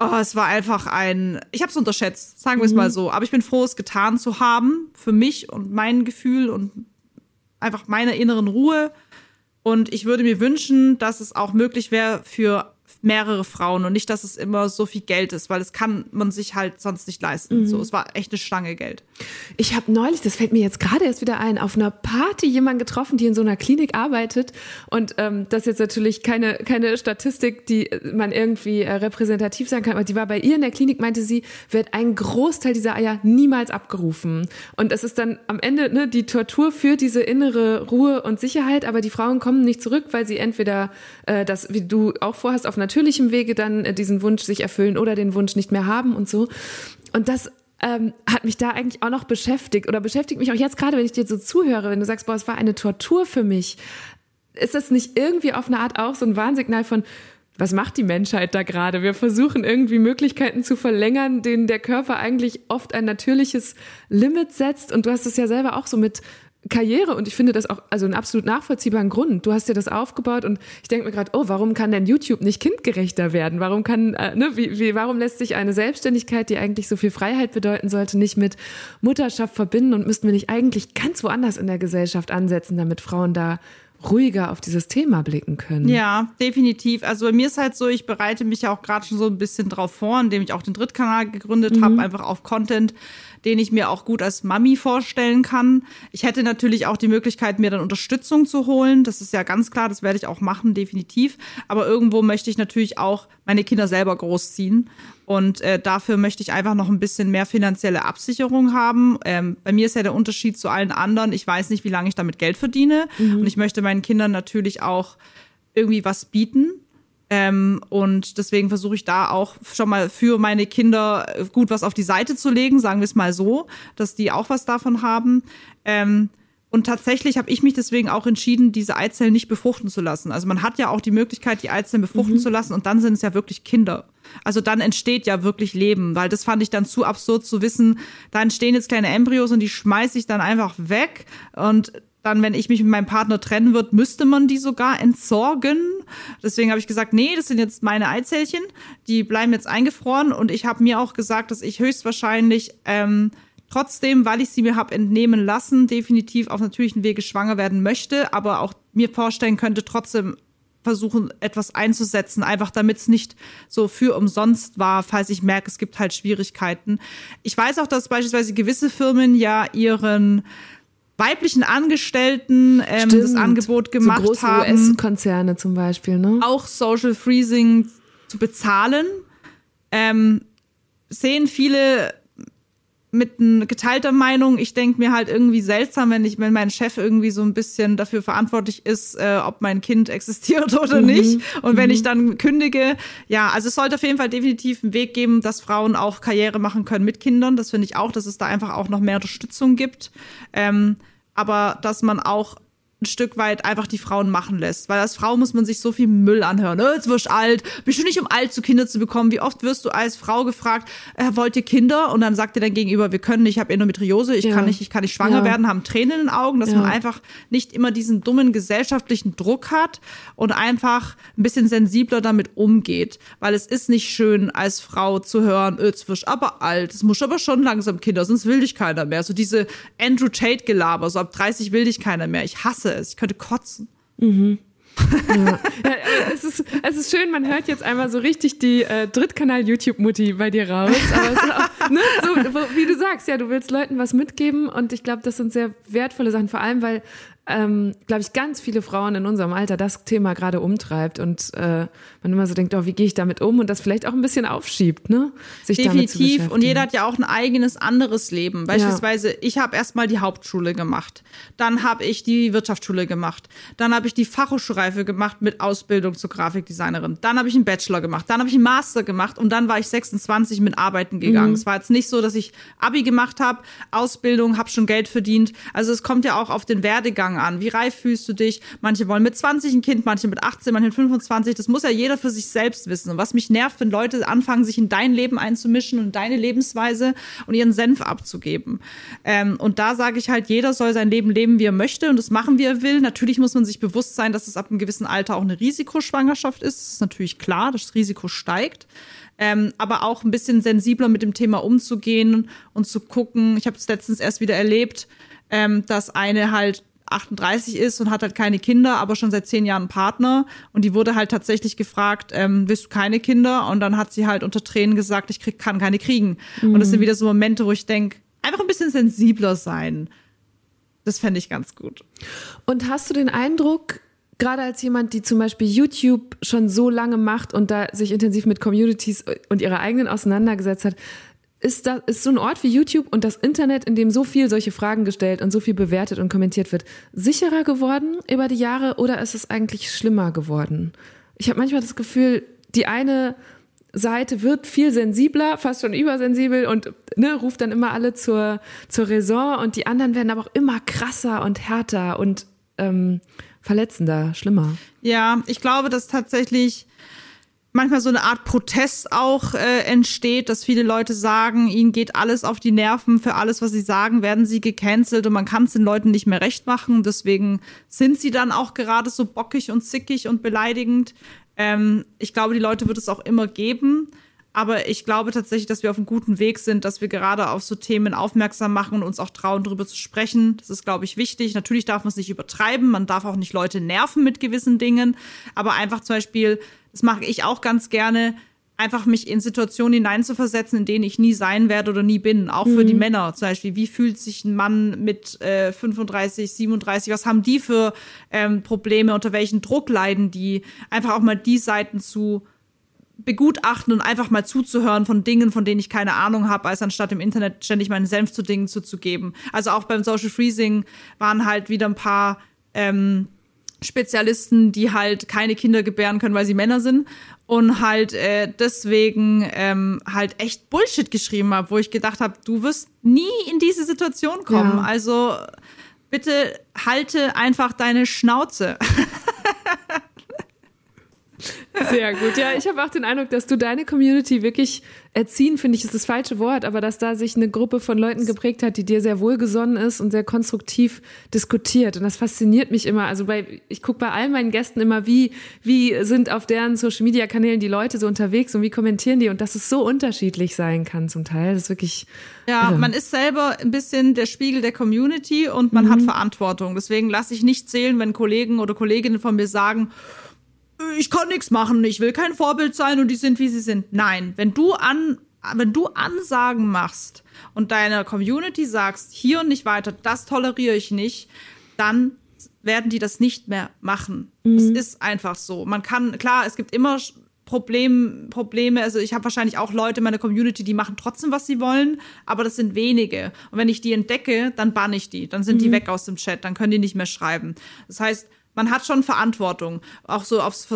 Oh, es war einfach ein, ich habe es unterschätzt, sagen wir es mhm. mal so. Aber ich bin froh, es getan zu haben für mich und mein Gefühl und einfach meiner inneren Ruhe. Und ich würde mir wünschen, dass es auch möglich wäre für mehrere Frauen und nicht, dass es immer so viel Geld ist, weil das kann man sich halt sonst nicht leisten. Mhm. So, es war echt eine Stange Geld. Ich habe neulich, das fällt mir jetzt gerade erst wieder ein, auf einer Party jemanden getroffen, die in so einer Klinik arbeitet und ähm, das ist jetzt natürlich keine keine Statistik, die man irgendwie äh, repräsentativ sein kann, aber die war bei ihr in der Klinik, meinte sie, wird ein Großteil dieser Eier niemals abgerufen und es ist dann am Ende ne, die Tortur für diese innere Ruhe und Sicherheit, aber die Frauen kommen nicht zurück, weil sie entweder äh, das, wie du auch vorhast, auf natürlichem Wege dann äh, diesen Wunsch sich erfüllen oder den Wunsch nicht mehr haben und so. Und das ähm, hat mich da eigentlich auch noch beschäftigt oder beschäftigt mich auch jetzt gerade, wenn ich dir so zuhöre, wenn du sagst, boah, es war eine Tortur für mich. Ist das nicht irgendwie auf eine Art auch so ein Warnsignal von, was macht die Menschheit da gerade? Wir versuchen irgendwie Möglichkeiten zu verlängern, denen der Körper eigentlich oft ein natürliches Limit setzt. Und du hast es ja selber auch so mit Karriere und ich finde das auch also einen absolut nachvollziehbaren Grund. Du hast dir das aufgebaut und ich denke mir gerade, oh, warum kann denn YouTube nicht kindgerechter werden? Warum kann, äh, ne, wie, wie, warum lässt sich eine Selbstständigkeit, die eigentlich so viel Freiheit bedeuten sollte, nicht mit Mutterschaft verbinden und müssten wir nicht eigentlich ganz woanders in der Gesellschaft ansetzen, damit Frauen da ruhiger auf dieses Thema blicken können. Ja, definitiv. Also bei mir ist halt so, ich bereite mich ja auch gerade schon so ein bisschen drauf vor, indem ich auch den Drittkanal gegründet mhm. habe, einfach auf Content, den ich mir auch gut als Mami vorstellen kann. Ich hätte natürlich auch die Möglichkeit, mir dann Unterstützung zu holen. Das ist ja ganz klar, das werde ich auch machen, definitiv. Aber irgendwo möchte ich natürlich auch meine Kinder selber großziehen. Und äh, dafür möchte ich einfach noch ein bisschen mehr finanzielle Absicherung haben. Ähm, bei mir ist ja der Unterschied zu allen anderen. Ich weiß nicht, wie lange ich damit Geld verdiene. Mhm. Und ich möchte meinen Kindern natürlich auch irgendwie was bieten. Ähm, und deswegen versuche ich da auch schon mal für meine Kinder gut was auf die Seite zu legen, sagen wir es mal so, dass die auch was davon haben. Ähm, und tatsächlich habe ich mich deswegen auch entschieden, diese Eizellen nicht befruchten zu lassen. Also man hat ja auch die Möglichkeit, die Eizellen befruchten mhm. zu lassen und dann sind es ja wirklich Kinder. Also dann entsteht ja wirklich Leben, weil das fand ich dann zu absurd zu wissen, da entstehen jetzt kleine Embryos und die schmeiße ich dann einfach weg und dann, wenn ich mich mit meinem Partner trennen würde, müsste man die sogar entsorgen. Deswegen habe ich gesagt, nee, das sind jetzt meine Eizellchen, die bleiben jetzt eingefroren und ich habe mir auch gesagt, dass ich höchstwahrscheinlich ähm, trotzdem, weil ich sie mir habe entnehmen lassen, definitiv auf natürlichen Wege schwanger werden möchte, aber auch mir vorstellen könnte, trotzdem versuchen, etwas einzusetzen, einfach damit es nicht so für umsonst war, falls ich merke, es gibt halt Schwierigkeiten. Ich weiß auch, dass beispielsweise gewisse Firmen ja ihren weiblichen Angestellten ähm, das Angebot gemacht so große haben. US-Konzerne zum Beispiel, ne? Auch Social Freezing zu bezahlen. Ähm, sehen viele mit geteilter Meinung. Ich denke mir halt irgendwie seltsam, wenn ich, wenn mein Chef irgendwie so ein bisschen dafür verantwortlich ist, äh, ob mein Kind existiert oder mhm. nicht. Und wenn mhm. ich dann kündige, ja, also es sollte auf jeden Fall definitiv einen Weg geben, dass Frauen auch Karriere machen können mit Kindern. Das finde ich auch, dass es da einfach auch noch mehr Unterstützung gibt. Ähm, aber dass man auch ein Stück weit einfach die Frauen machen lässt. Weil als Frau muss man sich so viel Müll anhören. Oh, jetzt wirst du alt, bist du nicht um alt zu Kinder zu bekommen. Wie oft wirst du als Frau gefragt, äh, wollt ihr Kinder? Und dann sagt dir dein Gegenüber, wir können nicht, ich habe Endometriose, ich ja. kann nicht, ich kann nicht schwanger ja. werden, haben Tränen in den Augen, dass ja. man einfach nicht immer diesen dummen gesellschaftlichen Druck hat und einfach ein bisschen sensibler damit umgeht. Weil es ist nicht schön, als Frau zu hören, jetzt wirst du aber alt, es muss aber schon langsam Kinder, sonst will dich keiner mehr. So diese Andrew Tate-Gelaber, so ab 30 will dich keiner mehr. Ich hasse es. Ich könnte kotzen. Mhm. ja. ja, es, ist, es ist schön, man hört jetzt einmal so richtig die äh, Drittkanal-YouTube-Mutti bei dir raus. Auch, ne, so, wie du sagst, ja, du willst Leuten was mitgeben und ich glaube, das sind sehr wertvolle Sachen, vor allem, weil ähm, glaube ich, ganz viele Frauen in unserem Alter das Thema gerade umtreibt und äh, man immer so denkt, oh, wie gehe ich damit um und das vielleicht auch ein bisschen aufschiebt, ne? Sich Definitiv. und jeder hat ja auch ein eigenes anderes Leben. Beispielsweise, ja. ich habe erstmal die Hauptschule gemacht, dann habe ich die Wirtschaftsschule gemacht, dann habe ich die Fachhochschulreife gemacht mit Ausbildung zur Grafikdesignerin, dann habe ich einen Bachelor gemacht, dann habe ich einen Master gemacht und dann war ich 26 mit Arbeiten gegangen. Mhm. Es war jetzt nicht so, dass ich Abi gemacht habe, Ausbildung, habe schon Geld verdient. Also es kommt ja auch auf den Werdegang Anfang an. Wie reif fühlst du dich? Manche wollen mit 20 ein Kind, manche mit 18, manche mit 25. Das muss ja jeder für sich selbst wissen. Und was mich nervt, wenn Leute anfangen, sich in dein Leben einzumischen und deine Lebensweise und ihren Senf abzugeben. Ähm, und da sage ich halt, jeder soll sein Leben leben, wie er möchte und das machen, wie er will. Natürlich muss man sich bewusst sein, dass es ab einem gewissen Alter auch eine Risikoschwangerschaft ist. Das ist natürlich klar, das Risiko steigt. Ähm, aber auch ein bisschen sensibler mit dem Thema umzugehen und zu gucken. Ich habe es letztens erst wieder erlebt, ähm, dass eine halt 38 ist und hat halt keine Kinder, aber schon seit zehn Jahren einen Partner. Und die wurde halt tatsächlich gefragt, ähm, willst du keine Kinder? Und dann hat sie halt unter Tränen gesagt, ich krieg, kann keine kriegen. Mhm. Und das sind wieder so Momente, wo ich denke, einfach ein bisschen sensibler sein. Das fände ich ganz gut. Und hast du den Eindruck, gerade als jemand, die zum Beispiel YouTube schon so lange macht und da sich intensiv mit Communities und ihrer eigenen auseinandergesetzt hat, ist, da, ist so ein Ort wie YouTube und das Internet, in dem so viel solche Fragen gestellt und so viel bewertet und kommentiert wird, sicherer geworden über die Jahre oder ist es eigentlich schlimmer geworden? Ich habe manchmal das Gefühl, die eine Seite wird viel sensibler, fast schon übersensibel und ne, ruft dann immer alle zur, zur Raison und die anderen werden aber auch immer krasser und härter und ähm, verletzender, schlimmer. Ja, ich glaube, dass tatsächlich manchmal so eine Art Protest auch äh, entsteht, dass viele Leute sagen, ihnen geht alles auf die Nerven, für alles, was sie sagen, werden sie gecancelt und man kann es den Leuten nicht mehr recht machen. Deswegen sind sie dann auch gerade so bockig und zickig und beleidigend. Ähm, ich glaube, die Leute wird es auch immer geben. Aber ich glaube tatsächlich, dass wir auf einem guten Weg sind, dass wir gerade auf so Themen aufmerksam machen und uns auch trauen, darüber zu sprechen. Das ist, glaube ich, wichtig. Natürlich darf man es nicht übertreiben. Man darf auch nicht Leute nerven mit gewissen Dingen. Aber einfach zum Beispiel, das mache ich auch ganz gerne, einfach mich in Situationen hineinzuversetzen, in denen ich nie sein werde oder nie bin. Auch für mhm. die Männer zum Beispiel. Wie fühlt sich ein Mann mit äh, 35, 37? Was haben die für ähm, Probleme? Unter welchen Druck leiden die? Einfach auch mal die Seiten zu begutachten und einfach mal zuzuhören von Dingen, von denen ich keine Ahnung habe, als anstatt im Internet ständig meinen Senf zu Dingen zuzugeben. Also auch beim Social Freezing waren halt wieder ein paar ähm, Spezialisten, die halt keine Kinder gebären können, weil sie Männer sind und halt äh, deswegen ähm, halt echt Bullshit geschrieben habe, wo ich gedacht habe, du wirst nie in diese Situation kommen. Ja. Also bitte halte einfach deine Schnauze. Sehr gut. Ja, ich habe auch den Eindruck, dass du deine Community wirklich erziehen, finde ich, ist das falsche Wort, aber dass da sich eine Gruppe von Leuten geprägt hat, die dir sehr wohlgesonnen ist und sehr konstruktiv diskutiert. Und das fasziniert mich immer. Also bei, ich gucke bei all meinen Gästen immer, wie, wie sind auf deren Social Media Kanälen die Leute so unterwegs und wie kommentieren die und dass es so unterschiedlich sein kann zum Teil. Das ist wirklich. Ja, irre. man ist selber ein bisschen der Spiegel der Community und man mhm. hat Verantwortung. Deswegen lasse ich nicht zählen, wenn Kollegen oder Kolleginnen von mir sagen, ich kann nichts machen, ich will kein Vorbild sein und die sind, wie sie sind. Nein, wenn du an, wenn du Ansagen machst und deiner Community sagst, hier und nicht weiter, das toleriere ich nicht, dann werden die das nicht mehr machen. Mhm. Es ist einfach so. Man kann, klar, es gibt immer Problem, Probleme. Also ich habe wahrscheinlich auch Leute in meiner Community, die machen trotzdem, was sie wollen, aber das sind wenige. Und wenn ich die entdecke, dann banne ich die. Dann sind mhm. die weg aus dem Chat, dann können die nicht mehr schreiben. Das heißt, man hat schon Verantwortung. Auch so aufs,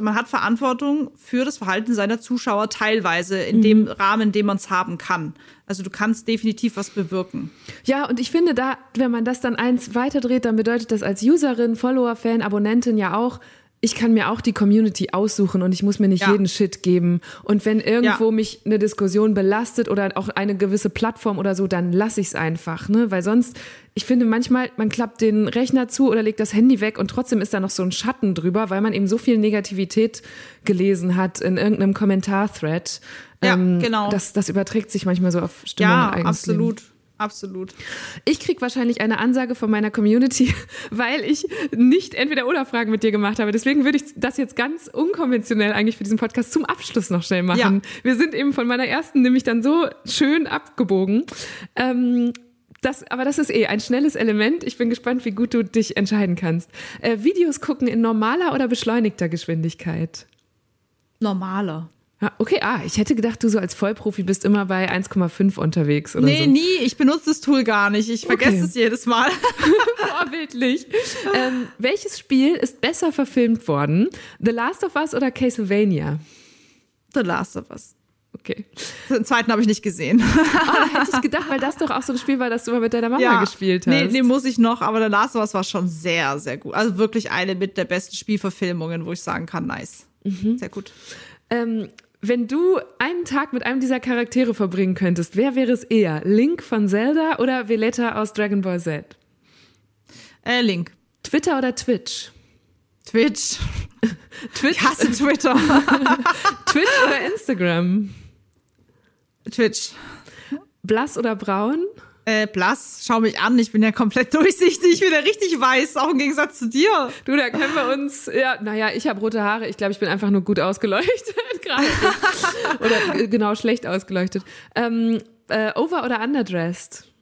man hat Verantwortung für das Verhalten seiner Zuschauer teilweise in mhm. dem Rahmen, in dem man es haben kann. Also du kannst definitiv was bewirken. Ja, und ich finde da, wenn man das dann eins weiterdreht, dann bedeutet das als Userin, Follower, Fan, Abonnentin ja auch, ich kann mir auch die Community aussuchen und ich muss mir nicht ja. jeden Shit geben. Und wenn irgendwo ja. mich eine Diskussion belastet oder auch eine gewisse Plattform oder so, dann lasse ich es einfach, ne? Weil sonst, ich finde manchmal, man klappt den Rechner zu oder legt das Handy weg und trotzdem ist da noch so ein Schatten drüber, weil man eben so viel Negativität gelesen hat in irgendeinem Kommentar-Thread. Ja, ähm, genau. Das, das überträgt sich manchmal so auf Stimmung. Ja, absolut. Leben. Absolut. Ich krieg wahrscheinlich eine Ansage von meiner Community, weil ich nicht entweder oder Fragen mit dir gemacht habe. Deswegen würde ich das jetzt ganz unkonventionell eigentlich für diesen Podcast zum Abschluss noch schnell machen. Ja. Wir sind eben von meiner ersten nämlich dann so schön abgebogen. Ähm, das, aber das ist eh ein schnelles Element. Ich bin gespannt, wie gut du dich entscheiden kannst. Äh, Videos gucken in normaler oder beschleunigter Geschwindigkeit? Normaler. Ah, okay, ah, ich hätte gedacht, du so als Vollprofi bist immer bei 1,5 unterwegs oder nee, so. nie. Ich benutze das Tool gar nicht. Ich vergesse okay. es jedes Mal. Vorbildlich. ähm, welches Spiel ist besser verfilmt worden? The Last of Us oder Castlevania? The Last of Us. Okay. Den zweiten habe ich nicht gesehen. Ah, hätte ich gedacht, weil das doch auch so ein Spiel war, das du mal mit deiner Mama ja, gespielt hast. Nee, nee, muss ich noch, aber The Last of Us war schon sehr, sehr gut. Also wirklich eine mit der besten Spielverfilmungen, wo ich sagen kann, nice. Mhm. Sehr gut. Ähm, wenn du einen Tag mit einem dieser Charaktere verbringen könntest, wer wäre es eher? Link von Zelda oder Violetta aus Dragon Ball Z? Äh, Link. Twitter oder Twitch? Twitch. Twitch. Ich hasse Twitter. Twitch oder Instagram? Twitch. Blass oder braun? Äh, blass, schau mich an, ich bin ja komplett durchsichtig, ich bin ja richtig weiß, auch im Gegensatz zu dir. Du, da können wir uns, ja, naja, ich habe rote Haare, ich glaube, ich bin einfach nur gut ausgeleuchtet gerade. oder äh, genau, schlecht ausgeleuchtet. Ähm, äh, over oder underdressed?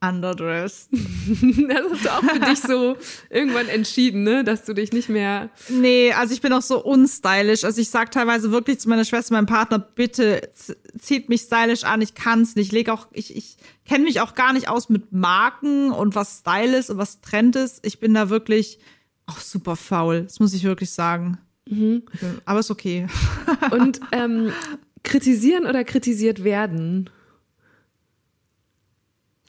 Underdressed. das hast du auch für dich so irgendwann entschieden, ne? Dass du dich nicht mehr. Nee, also ich bin auch so unstylisch. Also ich sag teilweise wirklich zu meiner Schwester, meinem Partner, bitte zieht mich stylisch an, ich kann's nicht. Ich leg auch, ich, ich kenne mich auch gar nicht aus mit Marken und was Style ist und was Trend ist. Ich bin da wirklich auch super faul. Das muss ich wirklich sagen. Mhm. Aber ist okay. und ähm, kritisieren oder kritisiert werden?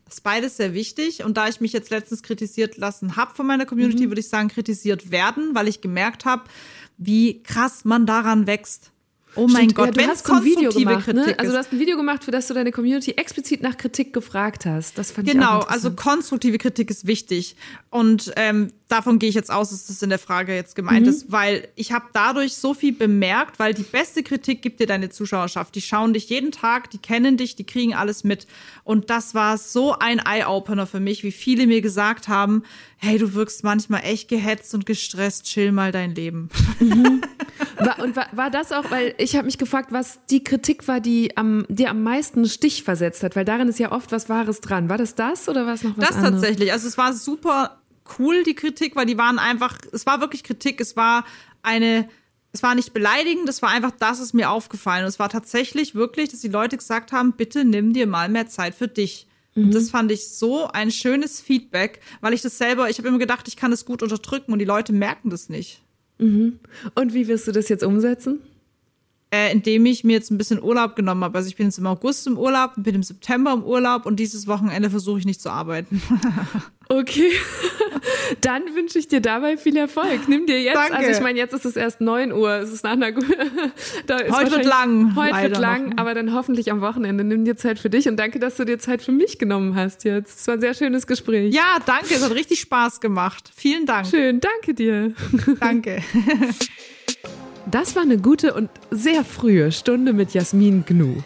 Das ist beides sehr wichtig. Und da ich mich jetzt letztens kritisiert lassen habe von meiner Community, mhm. würde ich sagen, kritisiert werden, weil ich gemerkt habe, wie krass man daran wächst. Oh mein Stimmt, Gott, ja, du wenn hast es so ein Video konstruktive gemacht, ne? Kritik Also ist. du hast ein Video gemacht, für das du deine Community explizit nach Kritik gefragt hast. Das fand ich auch Genau, also konstruktive Kritik ist wichtig. Und ähm, davon gehe ich jetzt aus, dass das in der Frage jetzt gemeint Mhm. ist, weil ich habe dadurch so viel bemerkt, weil die beste Kritik gibt dir deine Zuschauerschaft. Die schauen dich jeden Tag, die kennen dich, die kriegen alles mit. Und das war so ein Eye-Opener für mich, wie viele mir gesagt haben, hey, du wirkst manchmal echt gehetzt und gestresst, chill mal dein Leben. War, und war, war das auch, weil ich habe mich gefragt, was die Kritik war, die am, dir am meisten Stich versetzt hat, weil darin ist ja oft was Wahres dran. War das das oder war es noch was Das anderes? tatsächlich. Also es war super cool, die Kritik, weil die waren einfach, es war wirklich Kritik, es war eine, es war nicht beleidigend, es war einfach, das ist mir aufgefallen. Und es war tatsächlich wirklich, dass die Leute gesagt haben, bitte nimm dir mal mehr Zeit für dich. Und das fand ich so ein schönes Feedback, weil ich das selber, ich habe immer gedacht, ich kann das gut unterdrücken und die Leute merken das nicht. Und wie wirst du das jetzt umsetzen? Äh, indem ich mir jetzt ein bisschen Urlaub genommen habe. Also ich bin jetzt im August im Urlaub, bin im September im Urlaub und dieses Wochenende versuche ich nicht zu arbeiten. Okay, dann wünsche ich dir dabei viel Erfolg. Nimm dir jetzt, Danke. also ich meine, jetzt ist es erst 9 Uhr, es ist nach einer da ist Heute wird lang, Heute wird lang, noch. aber dann hoffentlich am Wochenende. Nimm dir Zeit für dich und danke, dass du dir Zeit für mich genommen hast jetzt. Es war ein sehr schönes Gespräch. ja, danke, es hat richtig Spaß gemacht. Vielen Dank. Schön, danke dir. Danke. Das war eine gute und sehr frühe Stunde mit Jasmin Gnu.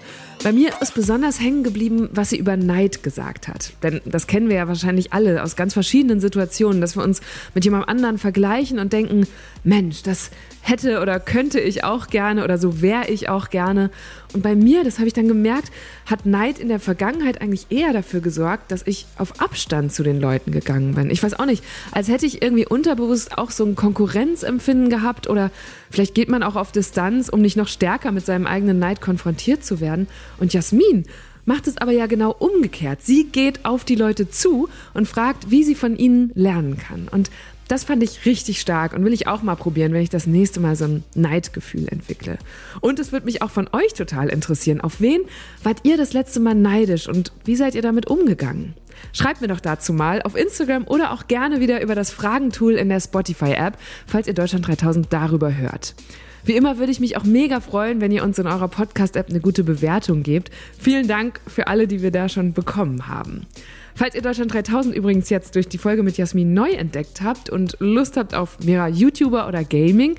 Bei mir ist besonders hängen geblieben, was sie über Neid gesagt hat. Denn das kennen wir ja wahrscheinlich alle aus ganz verschiedenen Situationen, dass wir uns mit jemandem anderen vergleichen und denken, Mensch, das hätte oder könnte ich auch gerne oder so wäre ich auch gerne. Und bei mir, das habe ich dann gemerkt, hat Neid in der Vergangenheit eigentlich eher dafür gesorgt, dass ich auf Abstand zu den Leuten gegangen bin. Ich weiß auch nicht, als hätte ich irgendwie unterbewusst auch so ein Konkurrenzempfinden gehabt oder vielleicht geht man auch auf Distanz, um nicht noch stärker mit seinem eigenen Neid konfrontiert zu werden. Und Jasmin macht es aber ja genau umgekehrt. Sie geht auf die Leute zu und fragt, wie sie von ihnen lernen kann. Und das fand ich richtig stark und will ich auch mal probieren, wenn ich das nächste Mal so ein Neidgefühl entwickle. Und es würde mich auch von euch total interessieren. Auf wen wart ihr das letzte Mal neidisch und wie seid ihr damit umgegangen? Schreibt mir doch dazu mal auf Instagram oder auch gerne wieder über das Fragentool in der Spotify-App, falls ihr Deutschland 3000 darüber hört. Wie immer würde ich mich auch mega freuen, wenn ihr uns in eurer Podcast-App eine gute Bewertung gebt. Vielen Dank für alle, die wir da schon bekommen haben. Falls ihr Deutschland 3000 übrigens jetzt durch die Folge mit Jasmin neu entdeckt habt und Lust habt auf mehr YouTuber oder Gaming,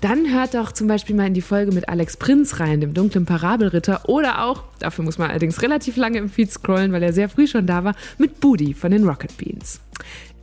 dann hört doch zum Beispiel mal in die Folge mit Alex Prinz rein, dem dunklen Parabelritter, oder auch, dafür muss man allerdings relativ lange im Feed scrollen, weil er sehr früh schon da war, mit Budi von den Rocket Beans.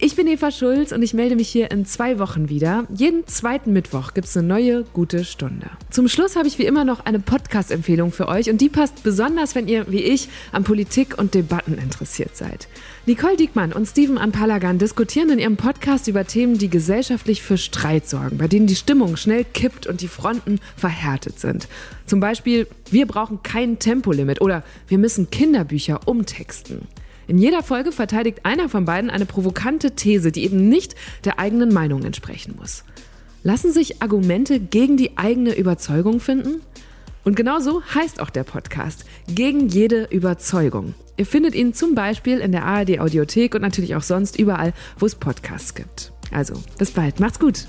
Ich bin Eva Schulz und ich melde mich hier in zwei Wochen wieder. Jeden zweiten Mittwoch gibt's eine neue gute Stunde. Zum Schluss habe ich wie immer noch eine Podcast-Empfehlung für euch und die passt besonders, wenn ihr wie ich an Politik und Debatten interessiert seid. Nicole Diekmann und Steven Anpalagan diskutieren in ihrem Podcast über Themen, die gesellschaftlich für Streit sorgen, bei denen die Stimmung schnell kippt und die Fronten verhärtet sind. Zum Beispiel, wir brauchen kein Tempolimit oder wir müssen Kinderbücher umtexten. In jeder Folge verteidigt einer von beiden eine provokante These, die eben nicht der eigenen Meinung entsprechen muss. Lassen sich Argumente gegen die eigene Überzeugung finden? Und genau so heißt auch der Podcast. Gegen jede Überzeugung. Ihr findet ihn zum Beispiel in der ARD Audiothek und natürlich auch sonst überall, wo es Podcasts gibt. Also, bis bald. Macht's gut.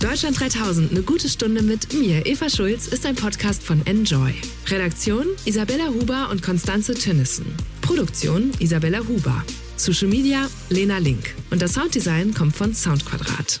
Deutschland 3000, eine gute Stunde mit mir, Eva Schulz, ist ein Podcast von Enjoy. Redaktion Isabella Huber und Konstanze Tönnissen. Produktion Isabella Huber. Social Media Lena Link. Und das Sounddesign kommt von Soundquadrat.